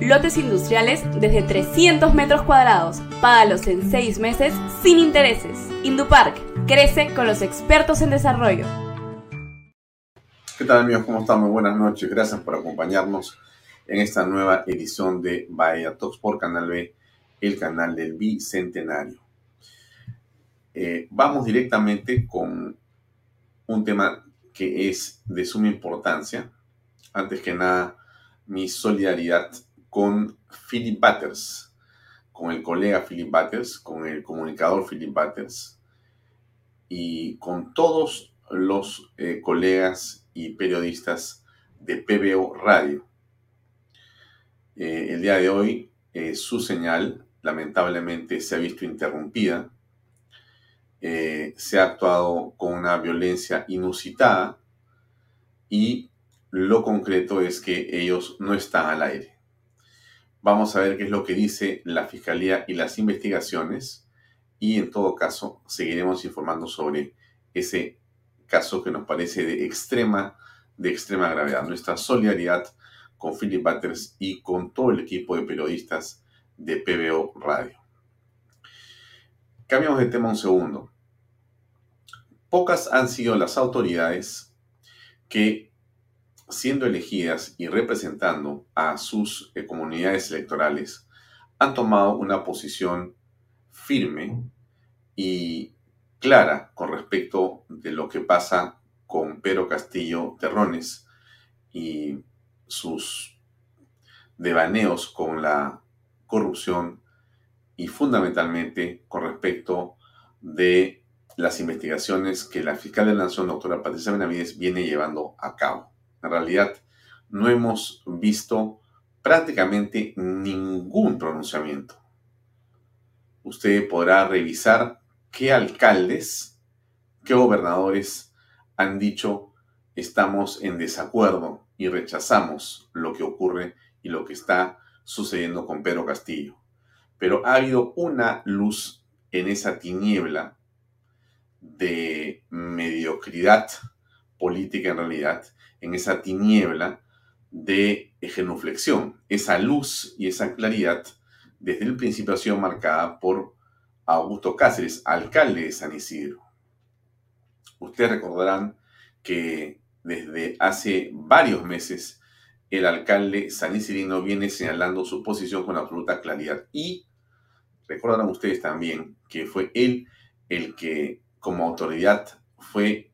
lotes industriales desde 300 metros cuadrados. Págalos en 6 meses sin intereses. Indupark Crece con los expertos en desarrollo. ¿Qué tal amigos? ¿Cómo están? Muy buenas noches. Gracias por acompañarnos en esta nueva edición de Bahía Talks por Canal B, el canal del Bicentenario. Eh, vamos directamente con un tema que es de suma importancia. Antes que nada, mi solidaridad con Philip Butters, con el colega Philip Butters, con el comunicador Philip Butters, y con todos los eh, colegas y periodistas de PBO Radio. Eh, el día de hoy eh, su señal lamentablemente se ha visto interrumpida. se ha actuado con una violencia inusitada y lo concreto es que ellos no están al aire. Vamos a ver qué es lo que dice la Fiscalía y las investigaciones y en todo caso seguiremos informando sobre ese caso que nos parece de extrema, de extrema gravedad. Nuestra solidaridad con Philip Butters y con todo el equipo de periodistas de PBO Radio. Cambiamos de tema un segundo. Pocas han sido las autoridades que, siendo elegidas y representando a sus eh, comunidades electorales, han tomado una posición firme y clara con respecto de lo que pasa con Pedro Castillo Terrones y sus devaneos con la corrupción y fundamentalmente con respecto de las investigaciones que la fiscal de la Nación, doctora Patricia Benavides, viene llevando a cabo. En realidad, no hemos visto prácticamente ningún pronunciamiento usted podrá revisar qué alcaldes, qué gobernadores han dicho estamos en desacuerdo y rechazamos lo que ocurre y lo que está sucediendo con Pedro Castillo. Pero ha habido una luz en esa tiniebla de mediocridad política en realidad, en esa tiniebla de genuflexión. Esa luz y esa claridad desde el principio ha sido marcada por Augusto Cáceres, alcalde de San Isidro. Ustedes recordarán que desde hace varios meses el alcalde San Isidro viene señalando su posición con absoluta claridad y recordarán ustedes también que fue él el que como autoridad fue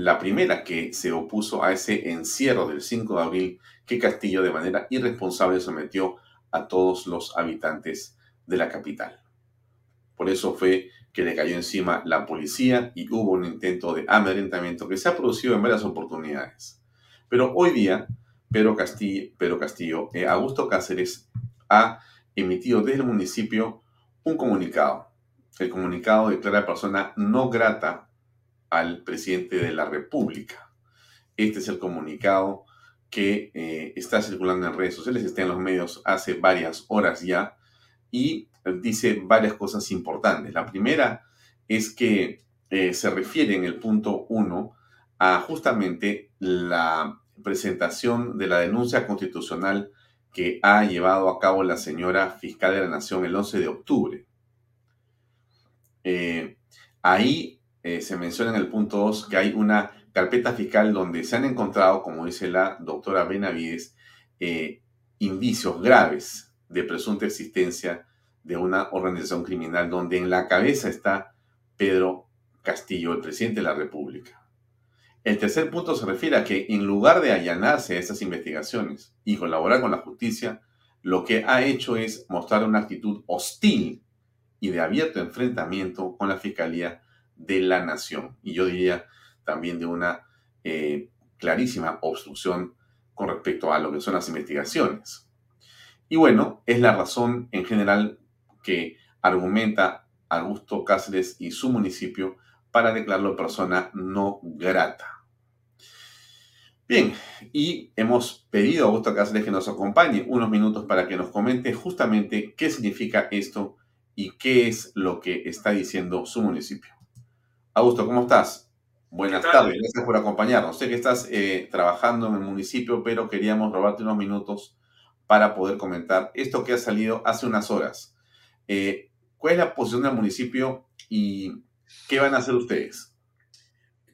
la primera que se opuso a ese encierro del 5 de abril que Castillo de manera irresponsable sometió a todos los habitantes de la capital. Por eso fue que le cayó encima la policía y hubo un intento de amedrentamiento que se ha producido en varias oportunidades. Pero hoy día, Pedro Castillo, Pedro Castillo eh, Augusto Cáceres ha emitido desde el municipio un comunicado. El comunicado declara persona no grata al presidente de la República. Este es el comunicado que eh, está circulando en redes sociales, está en los medios hace varias horas ya, y dice varias cosas importantes. La primera es que eh, se refiere en el punto 1 a justamente la presentación de la denuncia constitucional que ha llevado a cabo la señora fiscal de la Nación el 11 de octubre. Eh, ahí eh, se menciona en el punto 2 que hay una carpeta fiscal donde se han encontrado, como dice la doctora Benavides, eh, indicios graves de presunta existencia de una organización criminal donde en la cabeza está Pedro Castillo, el presidente de la República. El tercer punto se refiere a que en lugar de allanarse a esas investigaciones y colaborar con la justicia, lo que ha hecho es mostrar una actitud hostil y de abierto enfrentamiento con la Fiscalía de la Nación. Y yo diría también de una eh, clarísima obstrucción con respecto a lo que son las investigaciones. Y bueno, es la razón en general que argumenta Augusto Cáceres y su municipio para declararlo persona no grata. Bien, y hemos pedido a Augusto Cáceres que nos acompañe unos minutos para que nos comente justamente qué significa esto y qué es lo que está diciendo su municipio. Augusto, ¿cómo estás? Buenas tardes, gracias por acompañarnos. Sé que estás eh, trabajando en el municipio, pero queríamos robarte unos minutos para poder comentar esto que ha salido hace unas horas. Eh, ¿Cuál es la posición del municipio y ¿Qué van a hacer ustedes?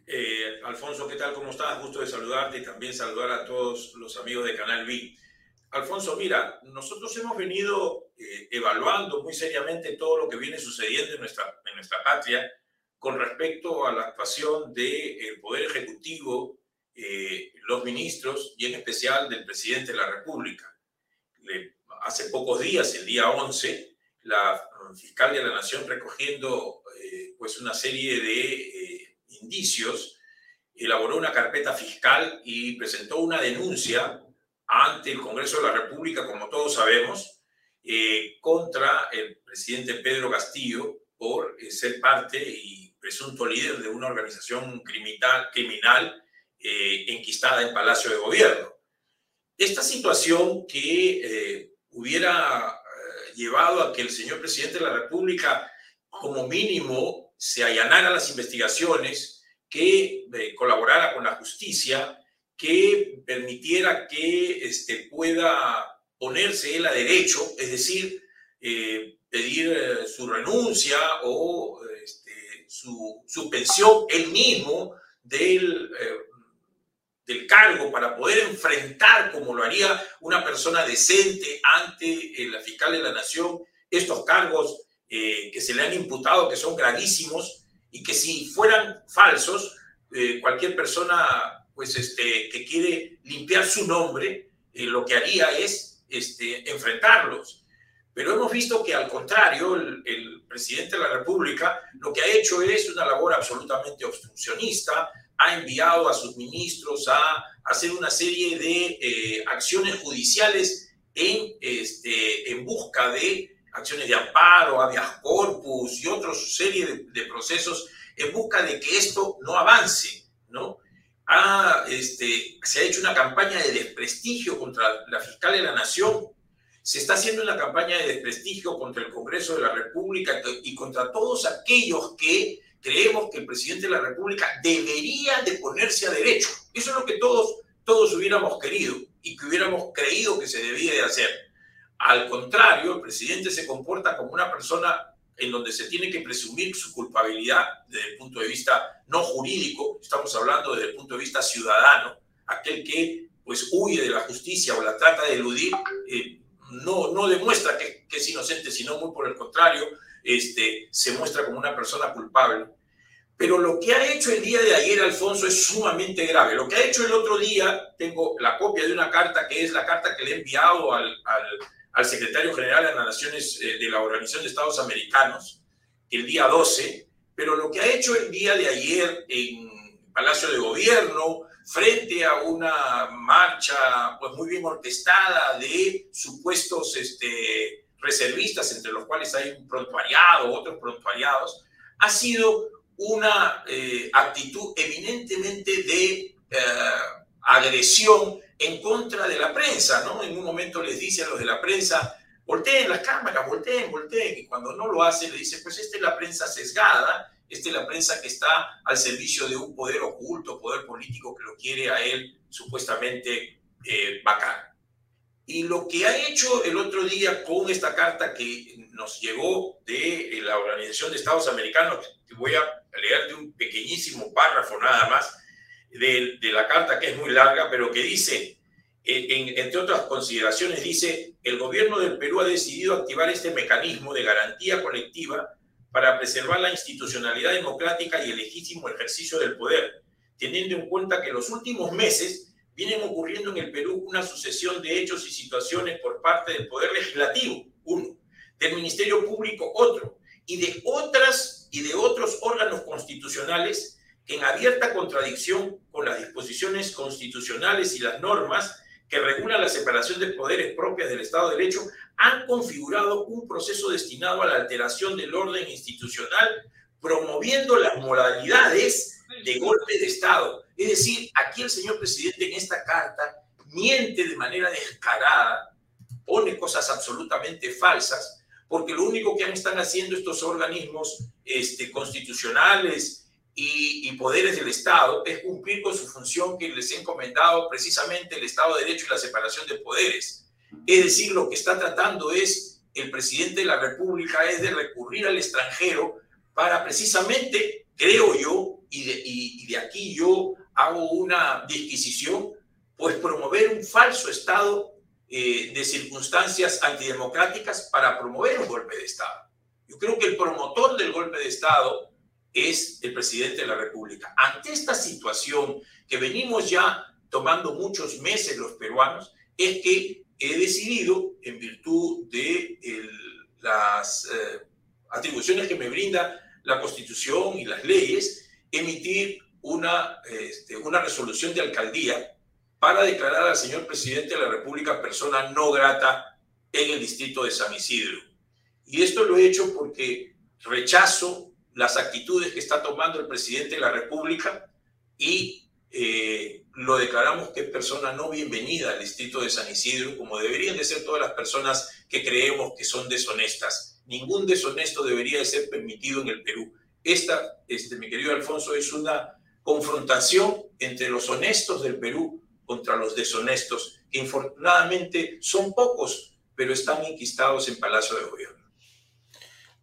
Eh, Alfonso, ¿qué tal? ¿Cómo estás? Gusto de saludarte y también saludar a todos los amigos de Canal B. Alfonso, mira, nosotros hemos venido eh, evaluando muy seriamente todo lo que viene sucediendo en nuestra, en nuestra patria con respecto a la actuación del Poder Ejecutivo, eh, los ministros y en especial del presidente de la República. hace pocos días, el día 11, la fiscal de la Nación recogiendo pues una serie de eh, indicios, elaboró una carpeta fiscal y presentó una denuncia ante el Congreso de la República, como todos sabemos, eh, contra el presidente Pedro Castillo por eh, ser parte y presunto líder de una organización criminal, criminal enquistada en Palacio de Gobierno. Esta situación que hubiera llevado a que el señor presidente de la República, como mínimo, se allanara las investigaciones, que eh, colaborara con la justicia, que permitiera que este, pueda ponerse él a derecho, es decir, eh, pedir eh, su renuncia o su suspensión él mismo del, del cargo para poder enfrentar, como lo haría una persona decente ante la fiscal de la nación, estos cargos eh, que se le han imputado que son gravísimos y que si fueran falsos, eh, cualquier persona pues, este, que quiere limpiar su nombre, eh, lo que haría es este, enfrentarlos. Pero hemos visto que al contrario, el, el, presidente de la República lo que ha hecho es una labor absolutamente obstruccionista, ha enviado a sus ministros a hacer una serie de acciones judiciales en, este, en busca de acciones de amparo, habeas corpus y otra serie de, procesos en busca de que esto no avance, ¿no? este, se ha hecho una campaña de desprestigio contra la fiscal de la Nación, se está haciendo una campaña de desprestigio contra el Congreso de la República y contra todos aquellos que creemos que el presidente de la República debería de ponerse a derecho. Eso es lo que todos, todos hubiéramos querido y que hubiéramos creído que se debía de hacer. Al contrario, el presidente se comporta como una persona en donde se tiene que presumir su culpabilidad desde el punto de vista no jurídico, estamos hablando desde el punto de vista ciudadano, aquel que pues huye de la justicia o la trata de eludir, eh, no, no demuestra que, es inocente, sino muy por el contrario, este, se muestra como una persona culpable. Pero lo que ha hecho el día de ayer Alfonso es sumamente grave. Lo que ha hecho el otro día, tengo la copia de una carta que es la carta que le he enviado al, al al secretario general de las Naciones eh, de la Organización de Estados Americanos el día 12, pero lo que ha hecho el día de ayer en Palacio de Gobierno, frente a una marcha pues muy bien orquestada de supuestos este, reservistas, entre los cuales hay un prontuariado, otros prontuariados, ha sido una eh, actitud eminentemente de eh, agresión en contra de la prensa, ¿no? En un momento les dice a los de la prensa, volteen las cámaras, volteen, volteen. Y cuando no lo hace, le dice, pues esta es la prensa sesgada, esta es la prensa que está al servicio de un poder oculto, poder político que lo quiere a él supuestamente eh, bacán. Y lo que ha hecho el otro día con esta carta que nos llegó de la Organización de Estados Americanos, voy a leerte un pequeñísimo párrafo nada más de, de la carta que es muy larga, pero que dice, entre otras consideraciones, dice, el gobierno del Perú ha decidido activar este mecanismo de garantía colectiva para preservar la institucionalidad democrática y el legítimo ejercicio del poder, teniendo en cuenta que en los últimos meses vienen ocurriendo en el Perú una sucesión de hechos y situaciones por parte del Poder Legislativo, uno, del Ministerio Público, otro, y de otras y de otros órganos constitucionales en abierta contradicción con las disposiciones constitucionales y las normas que regulan la separación de poderes propias del Estado de Derecho, han configurado un proceso destinado a la alteración del orden institucional, promoviendo las modalidades de golpe de Estado. Es decir, aquí el señor presidente en esta carta miente de manera descarada, pone cosas absolutamente falsas, porque lo único que están haciendo estos organismos este, constitucionales y, poderes del Estado es cumplir con su función que les ha encomendado precisamente el Estado de Derecho y la separación de poderes. Es decir, lo que está tratando es el presidente de la República es de recurrir al extranjero para precisamente, creo yo, y de, y de aquí yo hago una disquisición, pues promover un falso estado eh, de circunstancias antidemocráticas para promover un golpe de Estado. Yo creo que el promotor del golpe de Estado es el presidente de la República. Ante esta situación que venimos ya tomando muchos meses los peruanos, es que he decidido, en virtud de las eh, atribuciones que me brinda la Constitución y las leyes, emitir una, este, una resolución de alcaldía para declarar al señor presidente de la República persona no grata en el distrito de San Isidro. Y esto lo he hecho porque rechazo las actitudes que está tomando el presidente de la República y eh, lo declaramos que es persona no bienvenida al distrito de San Isidro, como deberían de ser todas las personas que creemos que son deshonestas. Ningún deshonesto debería de ser permitido en el Perú. Esta, este, mi querido Alfonso, es una confrontación entre los honestos del Perú contra los deshonestos, que infortunadamente son pocos, pero están inquistados en Palacio de Gobierno.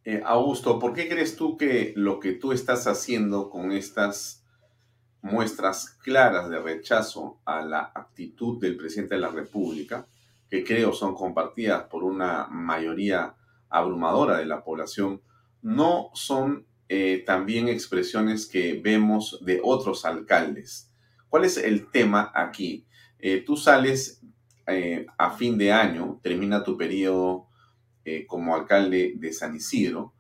Eh, Augusto, ¿por qué crees tú que lo que tú estás haciendo con estas muestras claras de rechazo a la actitud del presidente de la República, que creo son compartidas por una mayoría abrumadora de la población, no son eh, también expresiones que vemos de otros alcaldes? ¿Cuál es el tema aquí? Eh, tú sales a fin de año, termina tu periodo eh, como alcalde de San Isidro,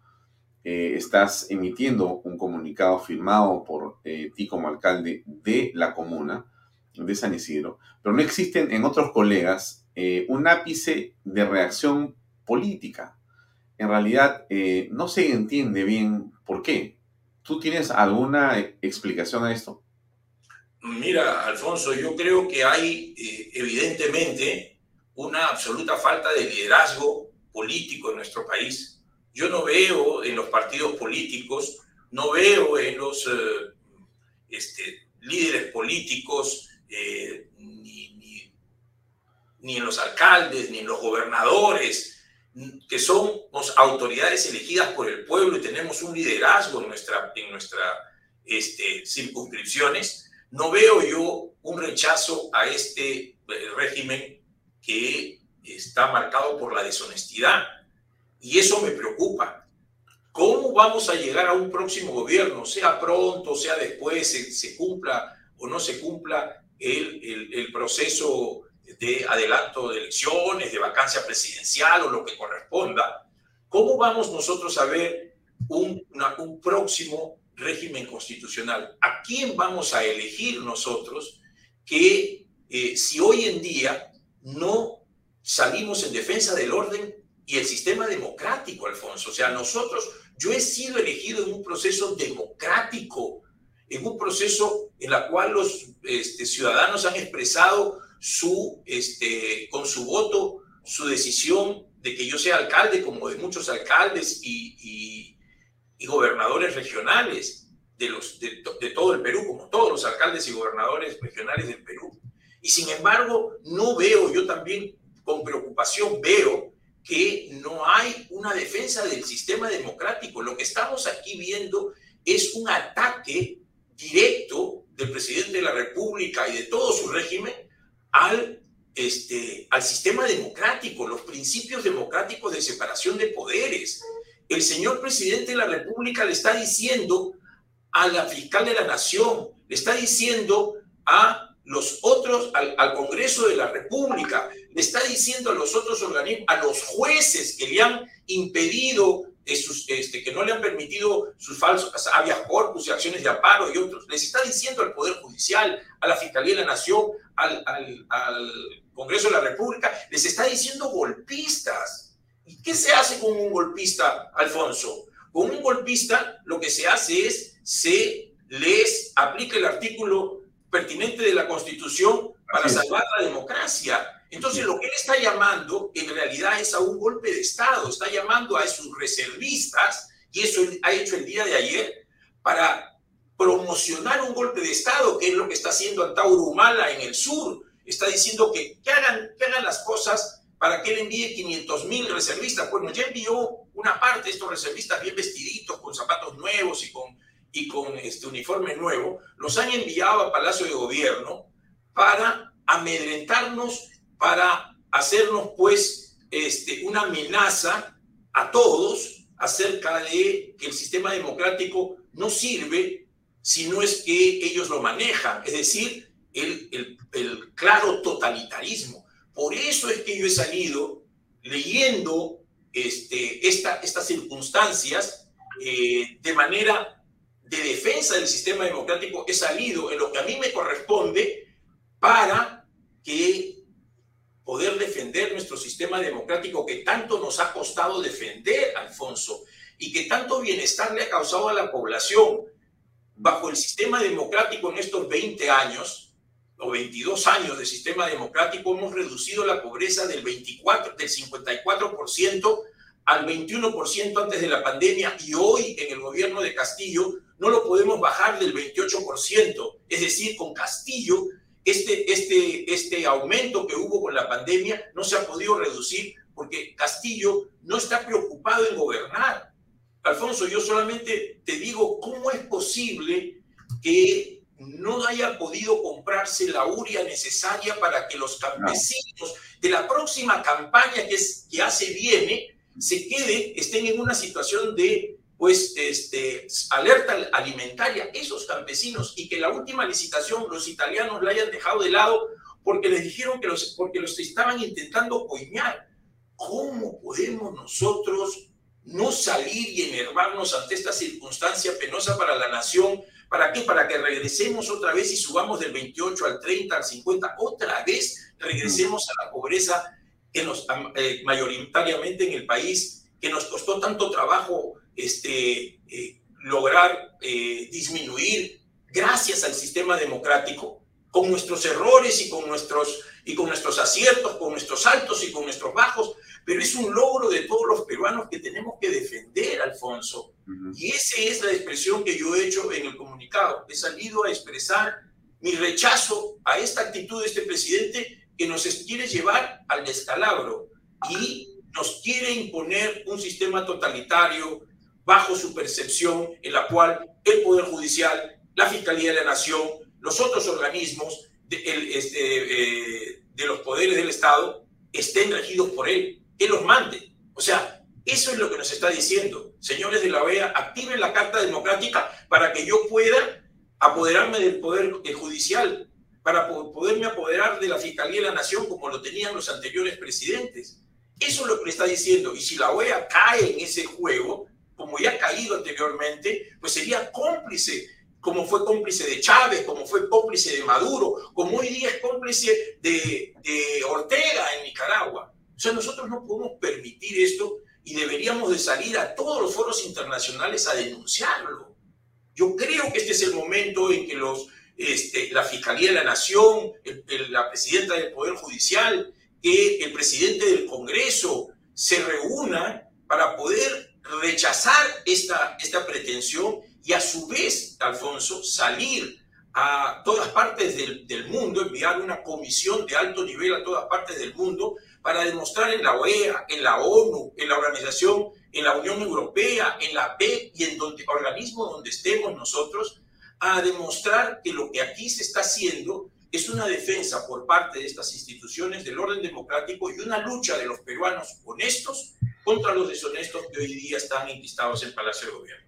eh, estás emitiendo un comunicado firmado por eh, ti como alcalde de la comuna de San Isidro, pero no existen en otros colegas un ápice de reacción política. En realidad no se entiende bien por qué. ¿Tú tienes alguna explicación a esto? Mira, Alfonso, yo creo que hay evidentemente una absoluta falta de liderazgo político en nuestro país. Yo no veo en los partidos políticos, no veo en los eh, este, líderes políticos, eh, ni, ni, en los alcaldes, ni en los gobernadores, que somos autoridades elegidas por el pueblo y tenemos un liderazgo en nuestra, en nuestra este, circunscripciones, no veo yo un rechazo a este eh, régimen que está marcado por la deshonestidad y eso me preocupa. ¿Cómo vamos a llegar a un próximo gobierno, sea pronto, sea después, se, cumpla o no se cumpla el, el, proceso de adelanto de elecciones, de vacancia presidencial o lo que corresponda? ¿Cómo vamos nosotros a ver un, un próximo régimen constitucional? ¿A quién vamos a elegir nosotros que eh, si hoy en día no salimos en defensa del orden y el sistema democrático, Alfonso. O sea, nosotros, yo he sido elegido en un proceso democrático, en un proceso en el cual los este, ciudadanos han expresado su, este, con su voto su decisión de que yo sea alcalde, como de muchos alcaldes y, y, gobernadores regionales de, los, de, de, todo el Perú, como todos los alcaldes y gobernadores regionales del Perú. Y sin embargo, no veo, yo también con preocupación veo que no hay una defensa del sistema democrático. Lo que estamos aquí viendo es un ataque directo del presidente de la República y de todo su régimen al este, al sistema democrático, los principios democráticos de separación de poderes. El señor presidente de la República le está diciendo a la fiscal de la Nación, le está diciendo a los otros, al, al, Congreso de la República, le está diciendo a los otros organismos, a los jueces que le han impedido este, que no le han permitido sus falsos habeas corpus y acciones de aparo y otros. Les está diciendo al Poder Judicial, a la Fiscalía de la Nación, al, Congreso de la República, les está diciendo golpistas. ¿Y qué se hace con un golpista, Alfonso? Con un golpista lo que se hace es, se les aplica el artículo pertinente de la Constitución para salvar la democracia entonces, lo que él está llamando en realidad es a un golpe de Estado, está llamando a sus reservistas, y eso ha hecho el día de ayer, para promocionar un golpe de Estado, que es lo que está haciendo Antauro Humala en el sur. Está diciendo que, que, hagan, que hagan las cosas para que él envíe 500 mil reservistas. Bueno, ya envió una parte de estos reservistas bien vestiditos, con zapatos nuevos y con, y con este uniforme nuevo, los han enviado a Palacio de Gobierno para amedrentarnos para hacernos pues este, una amenaza a todos acerca de que el sistema democrático no sirve si no es que ellos lo manejan, es decir, el, claro totalitarismo. Por eso es que yo he salido leyendo este, esta, estas circunstancias eh, de manera de defensa del sistema democrático, he salido en lo que a mí me corresponde para que poder defender nuestro sistema democrático que tanto nos ha costado defender, Alfonso, y que tanto bienestar le ha causado a la población bajo el sistema democrático en estos 20 años o 22 años de sistema democrático hemos reducido la pobreza del 24 del 54% al 21% antes de la pandemia y hoy en el gobierno de Castillo no lo podemos bajar del 28%, es decir, con Castillo este, este, este aumento que hubo con la pandemia no se ha podido reducir porque Castillo no está preocupado en gobernar. Alfonso, yo solamente te digo, ¿cómo es posible que no haya podido comprarse la uria necesaria para que los campesinos de la próxima campaña que, es, que hace viene se quede, estén en una situación de pues este, alerta alimentaria, esos campesinos, y que la última licitación los italianos la hayan dejado de lado porque les dijeron que los, porque los estaban intentando coñar. ¿Cómo podemos nosotros no salir y enervarnos ante esta circunstancia penosa para la nación? ¿Para qué? Para que regresemos otra vez y subamos del 28 al 30, al 50, otra vez regresemos a la pobreza que nos, eh, mayoritariamente en el país, que nos costó tanto trabajo este, eh, lograr eh, disminuir gracias al sistema democrático, con nuestros errores y con nuestros, y con nuestros aciertos, con nuestros altos y con nuestros bajos, pero es un logro de todos los peruanos que tenemos que defender, Alfonso. Y esa es la expresión que yo he hecho en el comunicado. He salido a expresar mi rechazo a esta actitud de este presidente que nos quiere llevar al descalabro y nos quiere imponer un sistema totalitario, bajo su percepción en la cual el Poder Judicial, la Fiscalía de la Nación, los otros organismos de, este, eh, de los poderes del Estado estén regidos por él, que los mande. O sea, eso es lo que nos está diciendo. Señores de la OEA, activen la Carta Democrática para que yo pueda apoderarme del Poder Judicial, para poderme apoderar de la Fiscalía de la Nación como lo tenían los anteriores presidentes. Eso es lo que le está diciendo. Y si la OEA cae en ese juego, como ya ha caído anteriormente, pues sería cómplice, como fue cómplice de Chávez, como fue cómplice de Maduro, como hoy día es cómplice de, Ortega en Nicaragua. O sea, nosotros no podemos permitir esto y deberíamos de salir a todos los foros internacionales a denunciarlo. Yo creo que este es el momento en que los, este, la Fiscalía de la Nación, la presidenta del Poder Judicial, que el presidente del Congreso se reúna para poder rechazar esta, esta pretensión y a su vez, Alfonso, salir a todas partes del, del, mundo, enviar una comisión de alto nivel a todas partes del mundo para demostrar en la OEA, en la ONU, en la organización, en la Unión Europea, en la PEP y en donde, organismo donde estemos nosotros, a demostrar que lo que aquí se está haciendo es una defensa por parte de estas instituciones del orden democrático y una lucha de los peruanos honestos contra los deshonestos que hoy día están enquistados en Palacio de Gobierno.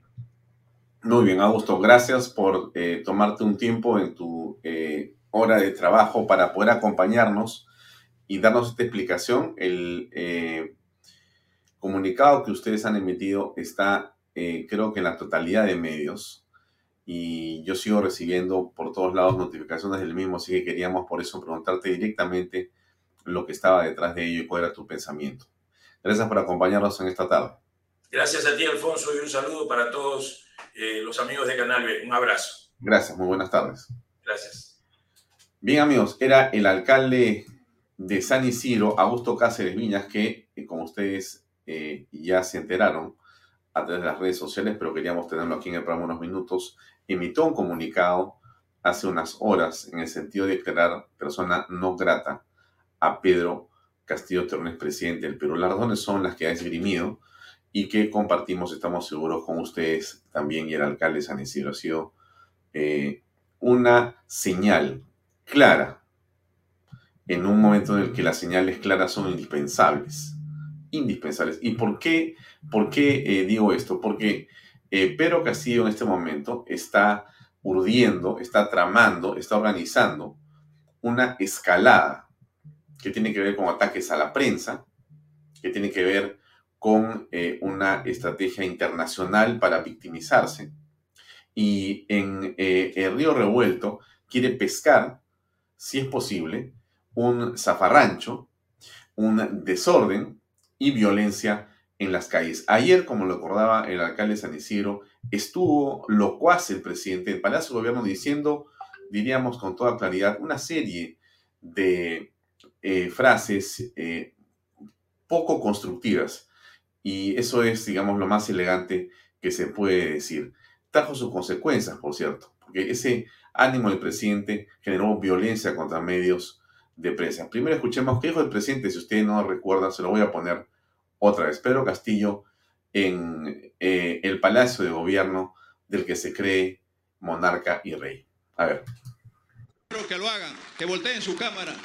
Muy bien, Augusto, gracias por eh, tomarte un tiempo en tu eh, hora de trabajo para poder acompañarnos y darnos esta explicación. El eh, comunicado que ustedes han emitido está, creo que en la totalidad de medios, y yo sigo recibiendo por todos lados notificaciones del mismo, así que queríamos por eso preguntarte directamente lo que estaba detrás de ello y cuál era tu pensamiento. Gracias por acompañarnos en esta tarde. Gracias a ti, Alfonso, y un saludo para todos eh, los amigos de Canal B. Un abrazo. Gracias, muy buenas tardes. Gracias. Bien, amigos, era el alcalde de San Isidro, Augusto Cáceres Viñas, que, eh, como ustedes eh, ya se enteraron a través de las redes sociales, pero queríamos tenerlo aquí en el programa unos minutos, emitió un comunicado hace unas horas en el sentido de declarar persona no grata a Pedro Castillo Terrones, presidente del Perú. Las razones son las que ha esgrimido y que compartimos, estamos seguros, con ustedes también y el alcalde San Isidro. Ha sido eh, una señal clara en un momento en el que las señales claras son indispensables. Indispensables. ¿Y por qué, por qué eh, digo esto? Porque eh, Pedro Castillo en este momento está urdiendo, está tramando, está organizando una escalada que tiene que ver con ataques a la prensa, que tiene que ver con eh, una estrategia internacional para victimizarse. Y en eh, el río revuelto quiere pescar, si es posible, un zafarrancho, un desorden y violencia en las calles. Ayer, como lo acordaba el alcalde San Isidro, estuvo locuaz el presidente del Palacio Gobierno diciendo, diríamos con toda claridad, una serie de eh, frases eh, poco constructivas. Y eso es, digamos, lo más elegante que se puede decir. Trajo sus consecuencias, por cierto, porque ese ánimo del presidente generó violencia contra medios de prensa. Primero escuchemos qué dijo el presidente, si usted no recuerda, se lo voy a poner otra vez Pedro Castillo en eh, el palacio de gobierno del que se cree monarca y rey. A ver. Que lo hagan, que volteen su cámara.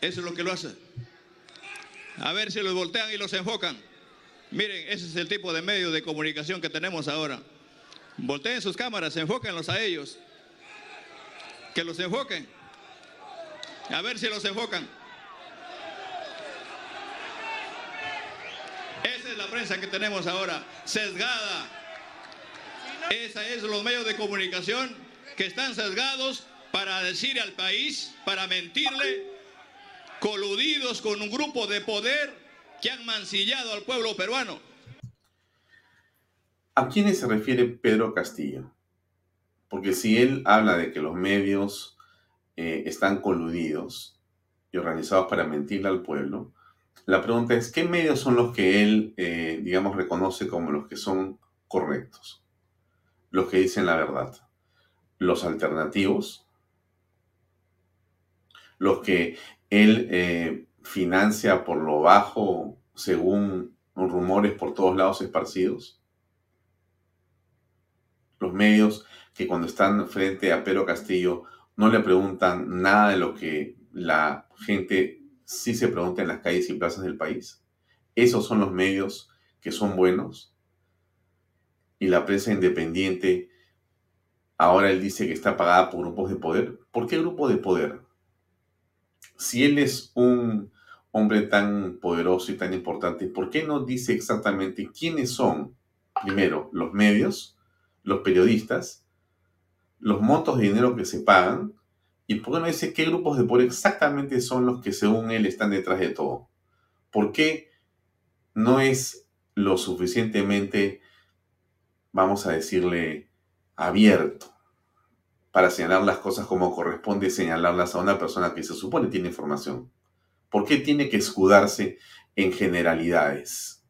Eso es lo que lo hace. A ver si los voltean y los enfocan. Miren, ese es el tipo de medio de comunicación que tenemos ahora. Volteen sus cámaras, enfóquenlos a ellos. Que los enfoquen. A ver si los enfocan. La prensa que tenemos ahora, sesgada. Esa es los medios de comunicación que están sesgados para decir al país, para mentirle, coludidos con un grupo de poder que han mancillado al pueblo peruano. ¿A quiénes se refiere Pedro Castillo? Porque si él habla de que los medios eh, están coludidos y organizados para mentirle al pueblo, la pregunta es, ¿qué medios son los que él, eh, digamos, reconoce como los que son correctos? Los que dicen la verdad. Los alternativos. Los que él eh, financia por lo bajo según rumores por todos lados esparcidos. Los medios que cuando están frente a Pedro Castillo no le preguntan nada de lo que la gente si se pregunta en las calles y plazas del país. Esos son los medios que son buenos. Y la prensa independiente, ahora él dice que está pagada por grupos de poder. ¿Por qué grupo de poder? Si él es un hombre tan poderoso y tan importante, ¿por qué no dice exactamente quiénes son, primero, los medios, los periodistas, los montos de dinero que se pagan ¿Y por qué no dice qué grupos de poder exactamente son los que según él están detrás de todo? ¿Por qué no es lo suficientemente, vamos a decirle, abierto para señalar las cosas como corresponde señalarlas a una persona que se supone tiene información? ¿Por qué tiene que escudarse en generalidades?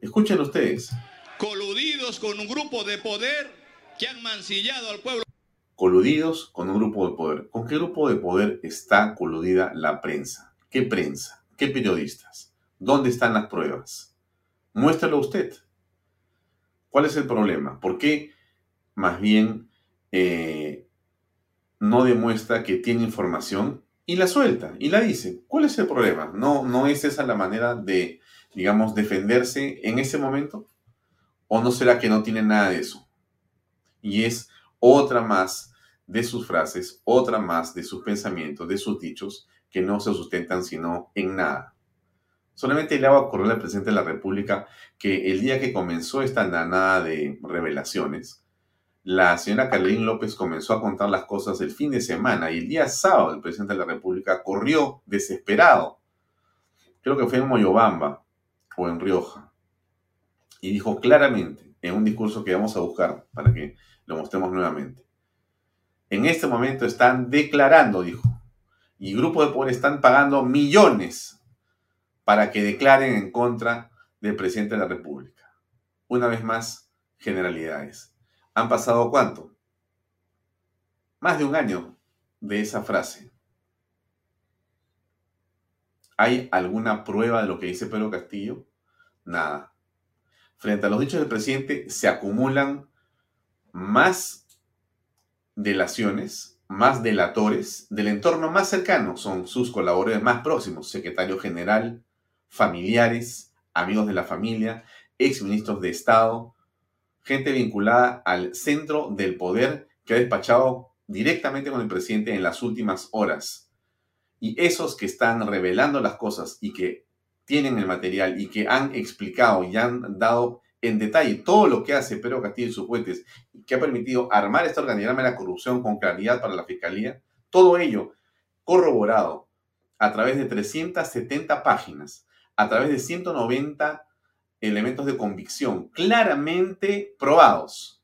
Escuchen ustedes. Coludidos con un grupo de poder que han mancillado al pueblo. Coludidos con un grupo de poder. ¿Con qué grupo de poder está coludida la prensa? ¿Qué prensa? ¿Qué periodistas? ¿Dónde están las pruebas? Muéstralo usted. ¿Cuál es el problema? ¿Por qué más bien eh, no demuestra que tiene información y la suelta y la dice? ¿Cuál es el problema? ¿No, no es esa la manera de, digamos, defenderse en ese momento? ¿O no será que no tiene nada de eso? Y es otra más de sus frases, otra más de sus pensamientos, de sus dichos, que no se sustentan sino en nada. Solamente le hago ocurrir al presidente de la República que el día que comenzó esta andanada de revelaciones, la señora Carolín López comenzó a contar las cosas el fin de semana y el día sábado el presidente de la República corrió desesperado, creo que fue en Moyobamba o en Rioja, y dijo claramente en un discurso que vamos a buscar para que lo mostremos nuevamente. En este momento están declarando, dijo, y grupos de poder están pagando millones para que declaren en contra del presidente de la República. Una vez más, generalidades. ¿Han pasado cuánto? Más de un año de esa frase. ¿Hay alguna prueba de lo que dice Pedro Castillo? Nada. Frente a los dichos del presidente se acumulan más delaciones, más delatores del entorno más cercano. Son sus colaboradores más próximos, secretario general, familiares, amigos de la familia, exministros de Estado, gente vinculada al centro del poder que ha despachado directamente con el presidente en las últimas horas. Y esos que están revelando las cosas y que tienen el material y que han explicado y han dado en detalle todo lo que hace Pedro Castillo y sus y que ha permitido armar este organigrama de la corrupción con claridad para la Fiscalía, todo ello corroborado a través de 370 páginas a través de 190 elementos de convicción claramente probados.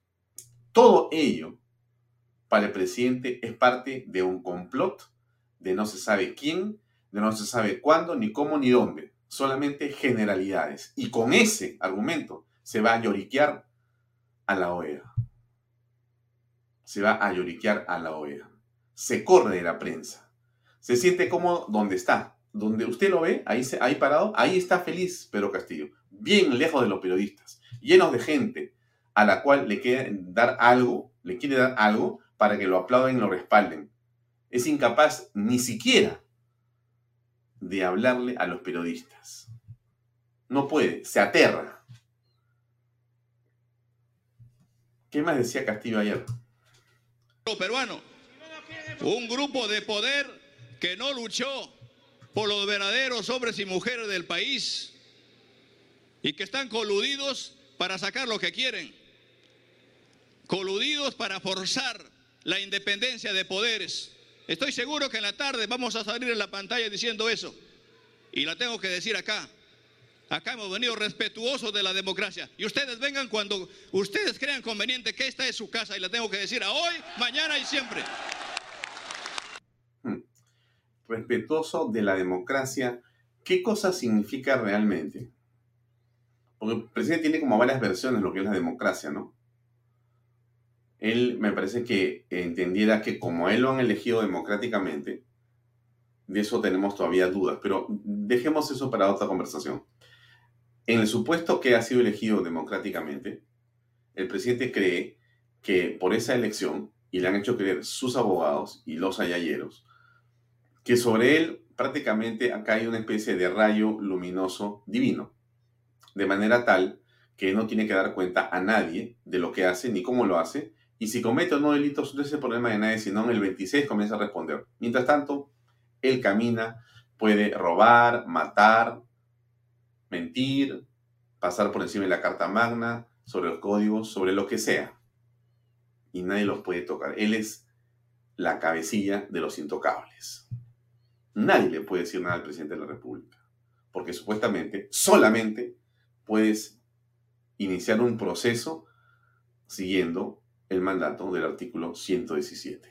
Todo ello para el presidente es parte de un complot de no se sabe quién, de no se sabe cuándo, ni cómo, ni dónde. Solamente generalidades. Y con ese argumento se va a lloriquear a la OEA. Se va a lloriquear a la OEA. Se corre de la prensa. Se siente cómodo donde está donde usted lo ve, ahí, ahí parado, ahí está feliz Pedro Castillo, bien lejos de los periodistas, llenos de gente a la cual le quiere dar algo, le quiere dar algo para que lo aplaudan y lo respalden. Es incapaz ni siquiera de hablarle a los periodistas. No puede, se aterra. ¿Qué más decía Castillo ayer? Peruano, un grupo de poder que no luchó por los verdaderos hombres y mujeres del país y que están coludidos para sacar lo que quieren, coludidos para forzar la independencia de poderes. Estoy seguro que en la tarde vamos a salir en la pantalla diciendo eso. Y la tengo que decir acá. Acá hemos venido respetuosos de la democracia. Y ustedes vengan cuando ustedes crean conveniente que esta es su casa. Y la tengo que decir a hoy, mañana y siempre respetuoso de la democracia, ¿qué cosa significa realmente? Porque el presidente tiene como varias versiones de lo que es la democracia, ¿no? Él me parece que entendiera que como él lo han elegido democráticamente, de eso tenemos todavía dudas, pero dejemos eso para otra conversación. En el supuesto que ha sido elegido democráticamente, el presidente cree que por esa elección, y le han hecho creer sus abogados y los ayayeros, que sobre él prácticamente acá hay una especie de rayo luminoso divino, de manera tal que no tiene que dar cuenta a nadie de lo que hace ni cómo lo hace, y si comete o no delitos no es el problema de nadie, sino en el 26 comienza a responder. Mientras tanto, él camina, puede robar, matar, mentir, pasar por encima de la Carta Magna, sobre los códigos, sobre lo que sea. Y nadie los puede tocar. Él es la cabecilla de los intocables. Nadie le puede decir nada al presidente de la República, porque supuestamente solamente puedes iniciar un proceso siguiendo el mandato del artículo 117.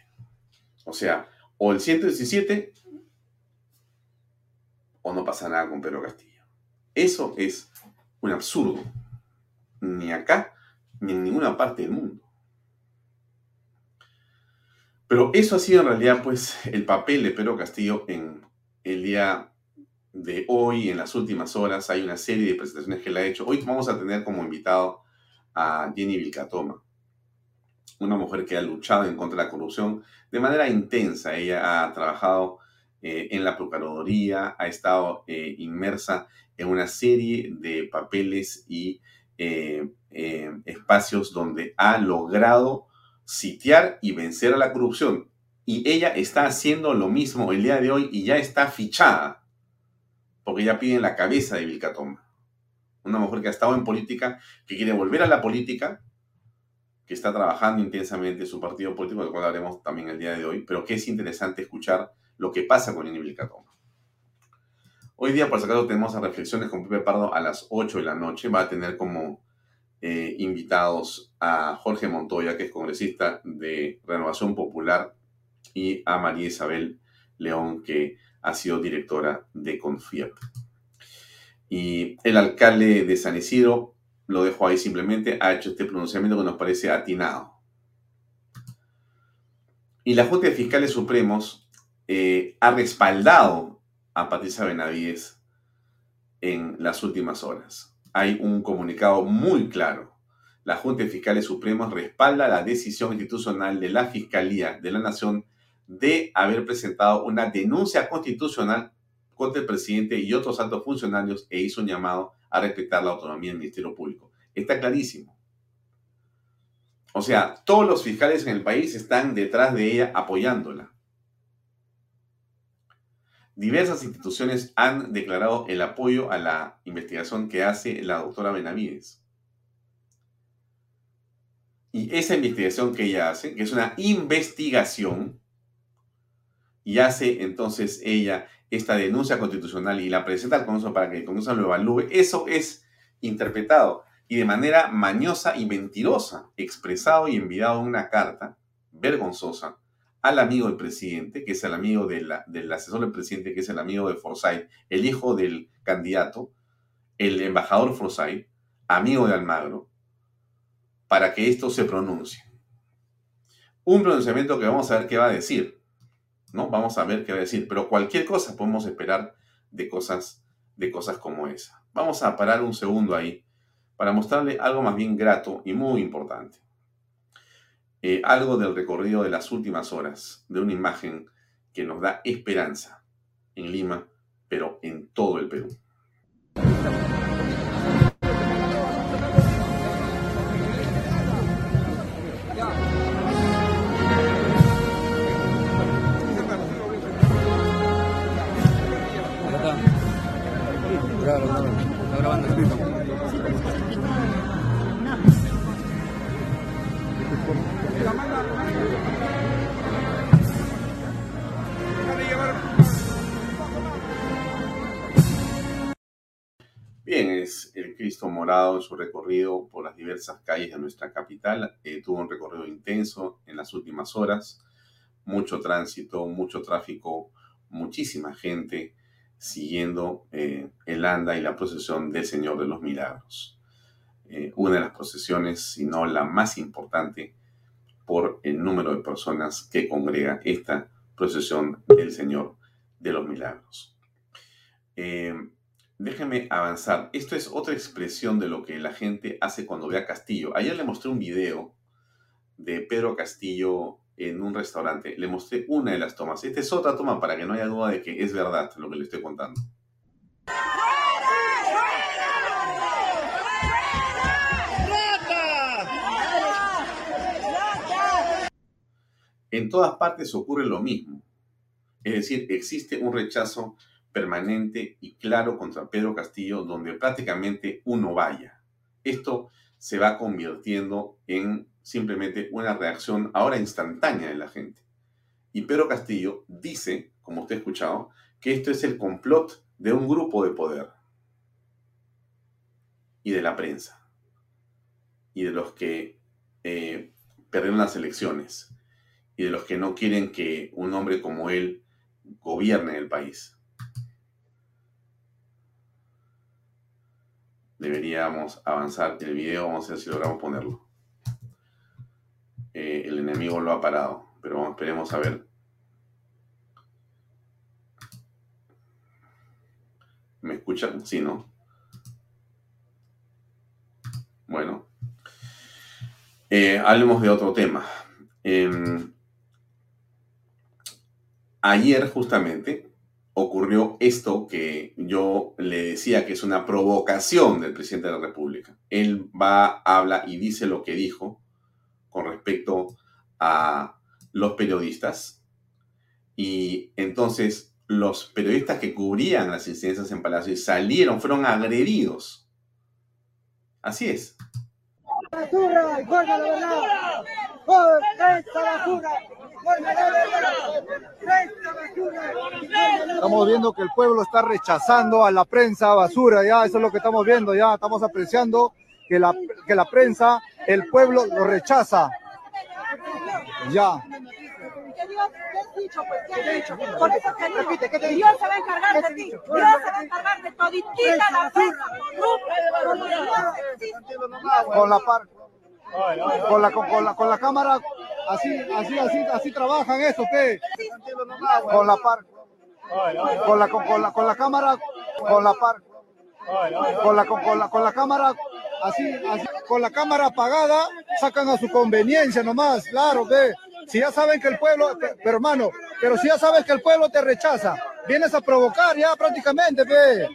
O sea, o el 117 o no pasa nada con Pedro Castillo. Eso es un absurdo. Ni acá, ni en ninguna parte del mundo. Pero eso ha sido en realidad pues el papel de Pedro Castillo en el día de hoy, en las últimas horas. Hay una serie de presentaciones que él ha hecho. Hoy vamos a tener como invitado a Jenny Vilcatoma, una mujer que ha luchado en contra de la corrupción de manera intensa. Ella ha trabajado eh, en la Procuraduría, ha estado eh, inmersa en una serie de papeles y eh, espacios donde ha logrado sitiar y vencer a la corrupción. Y ella está haciendo lo mismo el día de hoy y ya está fichada, porque ella pide la cabeza de Vilcatoma. Una mujer que ha estado en política, que quiere volver a la política, que está trabajando intensamente en su partido político, del cual hablaremos también el día de hoy, pero que es interesante escuchar lo que pasa con Vilcatoma. Hoy día, por si acaso, tenemos a reflexiones con Pepe Pardo a las 8 de la noche. Va a tener como eh, invitados a Jorge Montoya, que es congresista de Renovación Popular, y a María Isabel León, que ha sido directora de Confiep. Y el alcalde de San Isidro, lo dejo ahí simplemente, ha hecho este pronunciamiento que nos parece atinado. Y la Junta de Fiscales Supremos eh, ha respaldado a Patricia Benavides en las últimas horas. Hay un comunicado muy claro. La Junta de Fiscales Supremos respalda la decisión institucional de la Fiscalía de la Nación de haber presentado una denuncia constitucional contra el presidente y otros altos funcionarios e hizo un llamado a respetar la autonomía del Ministerio Público. Está clarísimo. O sea, todos los fiscales en el país están detrás de ella apoyándola. Diversas instituciones han declarado el apoyo a la investigación que hace la doctora Benavides. Y esa investigación que ella hace, que es una investigación, y hace entonces ella esta denuncia constitucional y la presenta al Congreso para que el Congreso lo evalúe, eso es interpretado y de manera mañosa y mentirosa, expresado y enviado en una carta vergonzosa al amigo del presidente, que es el amigo del asesor del presidente, que es el amigo de Forsyth, el hijo del candidato, el embajador Forsyth, amigo de Almagro, para que esto se pronuncie. Un pronunciamiento que vamos a ver qué va a decir, ¿no? Vamos a ver qué va a decir, pero cualquier cosa podemos esperar de cosas, de cosas como esa. Vamos a parar un segundo ahí para mostrarle algo más bien grato y muy importante. Eh, algo del recorrido de las últimas horas, de una imagen que nos da esperanza en Lima, pero en todo el Perú. Bien, es el Cristo morado en su recorrido por las diversas calles de nuestra capital. Eh, tuvo un recorrido intenso en las últimas horas, mucho tránsito, mucho tráfico, muchísima gente siguiendo eh, el anda y la procesión del Señor de los Milagros. Eh, una de las procesiones, si no la más importante, por el número de personas que congrega esta procesión del Señor de los Milagros. Eh, déjenme avanzar. Esto es otra expresión de lo que la gente hace cuando ve a Castillo. Ayer le mostré un video de Pedro Castillo en un restaurante. Le mostré una de las tomas. Esta es otra toma para que no haya duda de que es verdad lo que le estoy contando. En todas partes ocurre lo mismo. Es decir, existe un rechazo permanente y claro contra Pedro Castillo donde prácticamente uno vaya. Esto se va convirtiendo en simplemente una reacción ahora instantánea de la gente. Y Pedro Castillo dice, como usted ha escuchado, que esto es el complot de un grupo de poder y de la prensa y de los que eh, perdieron las elecciones y de los que no quieren que un hombre como él gobierne el país. Deberíamos avanzar el video, vamos a ver si logramos ponerlo. Eh, el enemigo lo ha parado, pero esperemos a ver. ¿Me escuchan? Sí, ¿no? Bueno. Eh, hablemos de otro tema. Em, ayer justamente ocurrió esto que yo le decía que es una provocación del presidente de la República. Él va, habla y dice lo que dijo con respecto a los periodistas. Y entonces los periodistas que cubrían las incidencias en Palacio salieron, fueron agredidos. Así es. Estamos viendo que el pueblo está rechazando a la prensa basura, ya, eso es lo que estamos viendo, ya, estamos apreciando que la, que la prensa, el pueblo lo rechaza. Ya. Dios se va a encargar de ti. Dios se va a encargar de toditita la prensa Con la par con la, con la, con la cámara, así, así, así, así trabajan eso, ¿qué? Con la par, con la, con la, con la cámara, con la par, con la, con la, con la cámara, así, así, con la cámara apagada, sacan a su conveniencia nomás, claro, ve. Si ya saben que el pueblo, pero hermano, pero si ya sabes que el pueblo te rechaza, vienes a provocar ya prácticamente, ve.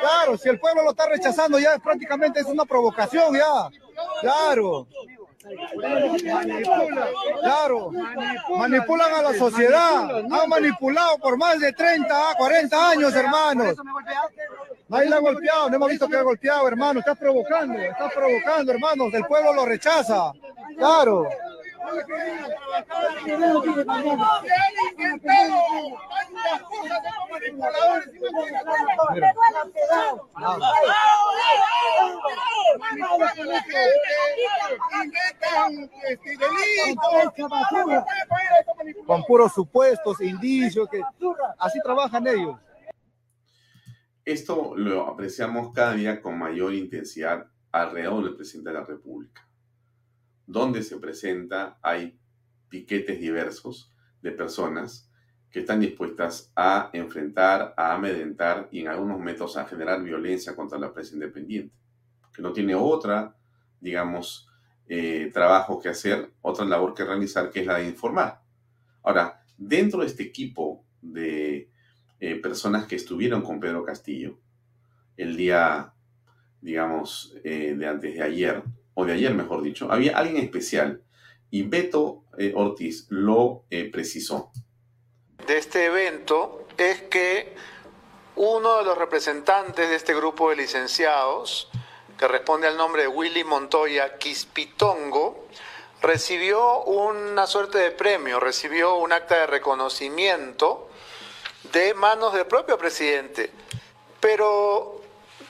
Claro, si el pueblo lo está rechazando ya prácticamente es una provocación ya. Claro. Claro, manipulan a la sociedad. Han manipulado por más de 30, 40 años, hermanos. Nadie la ha golpeado, no hemos visto que ha golpeado, hermano. Estás provocando, estás provocando, hermanos. El pueblo lo rechaza. Claro. Con puros supuestos, indicios, que así trabajan ellos. Esto lo apreciamos cada día con mayor intensidad alrededor del presidente de la República donde se presenta hay piquetes diversos de personas que están dispuestas a enfrentar, a amedrentar y en algunos momentos a generar violencia contra la prensa independiente, que no tiene otra, digamos, eh, trabajo que hacer, otra labor que realizar, que es la de informar. Ahora, dentro de este equipo de eh, personas que estuvieron con Pedro Castillo el día, digamos, eh, de antes de ayer, o de ayer mejor dicho, había alguien especial y Beto eh, Ortiz lo eh, precisó. De este evento es que uno de los representantes de este grupo de licenciados, que responde al nombre de Willy Montoya Quispitongo, recibió una suerte de premio, recibió un acta de reconocimiento de manos del propio presidente. Pero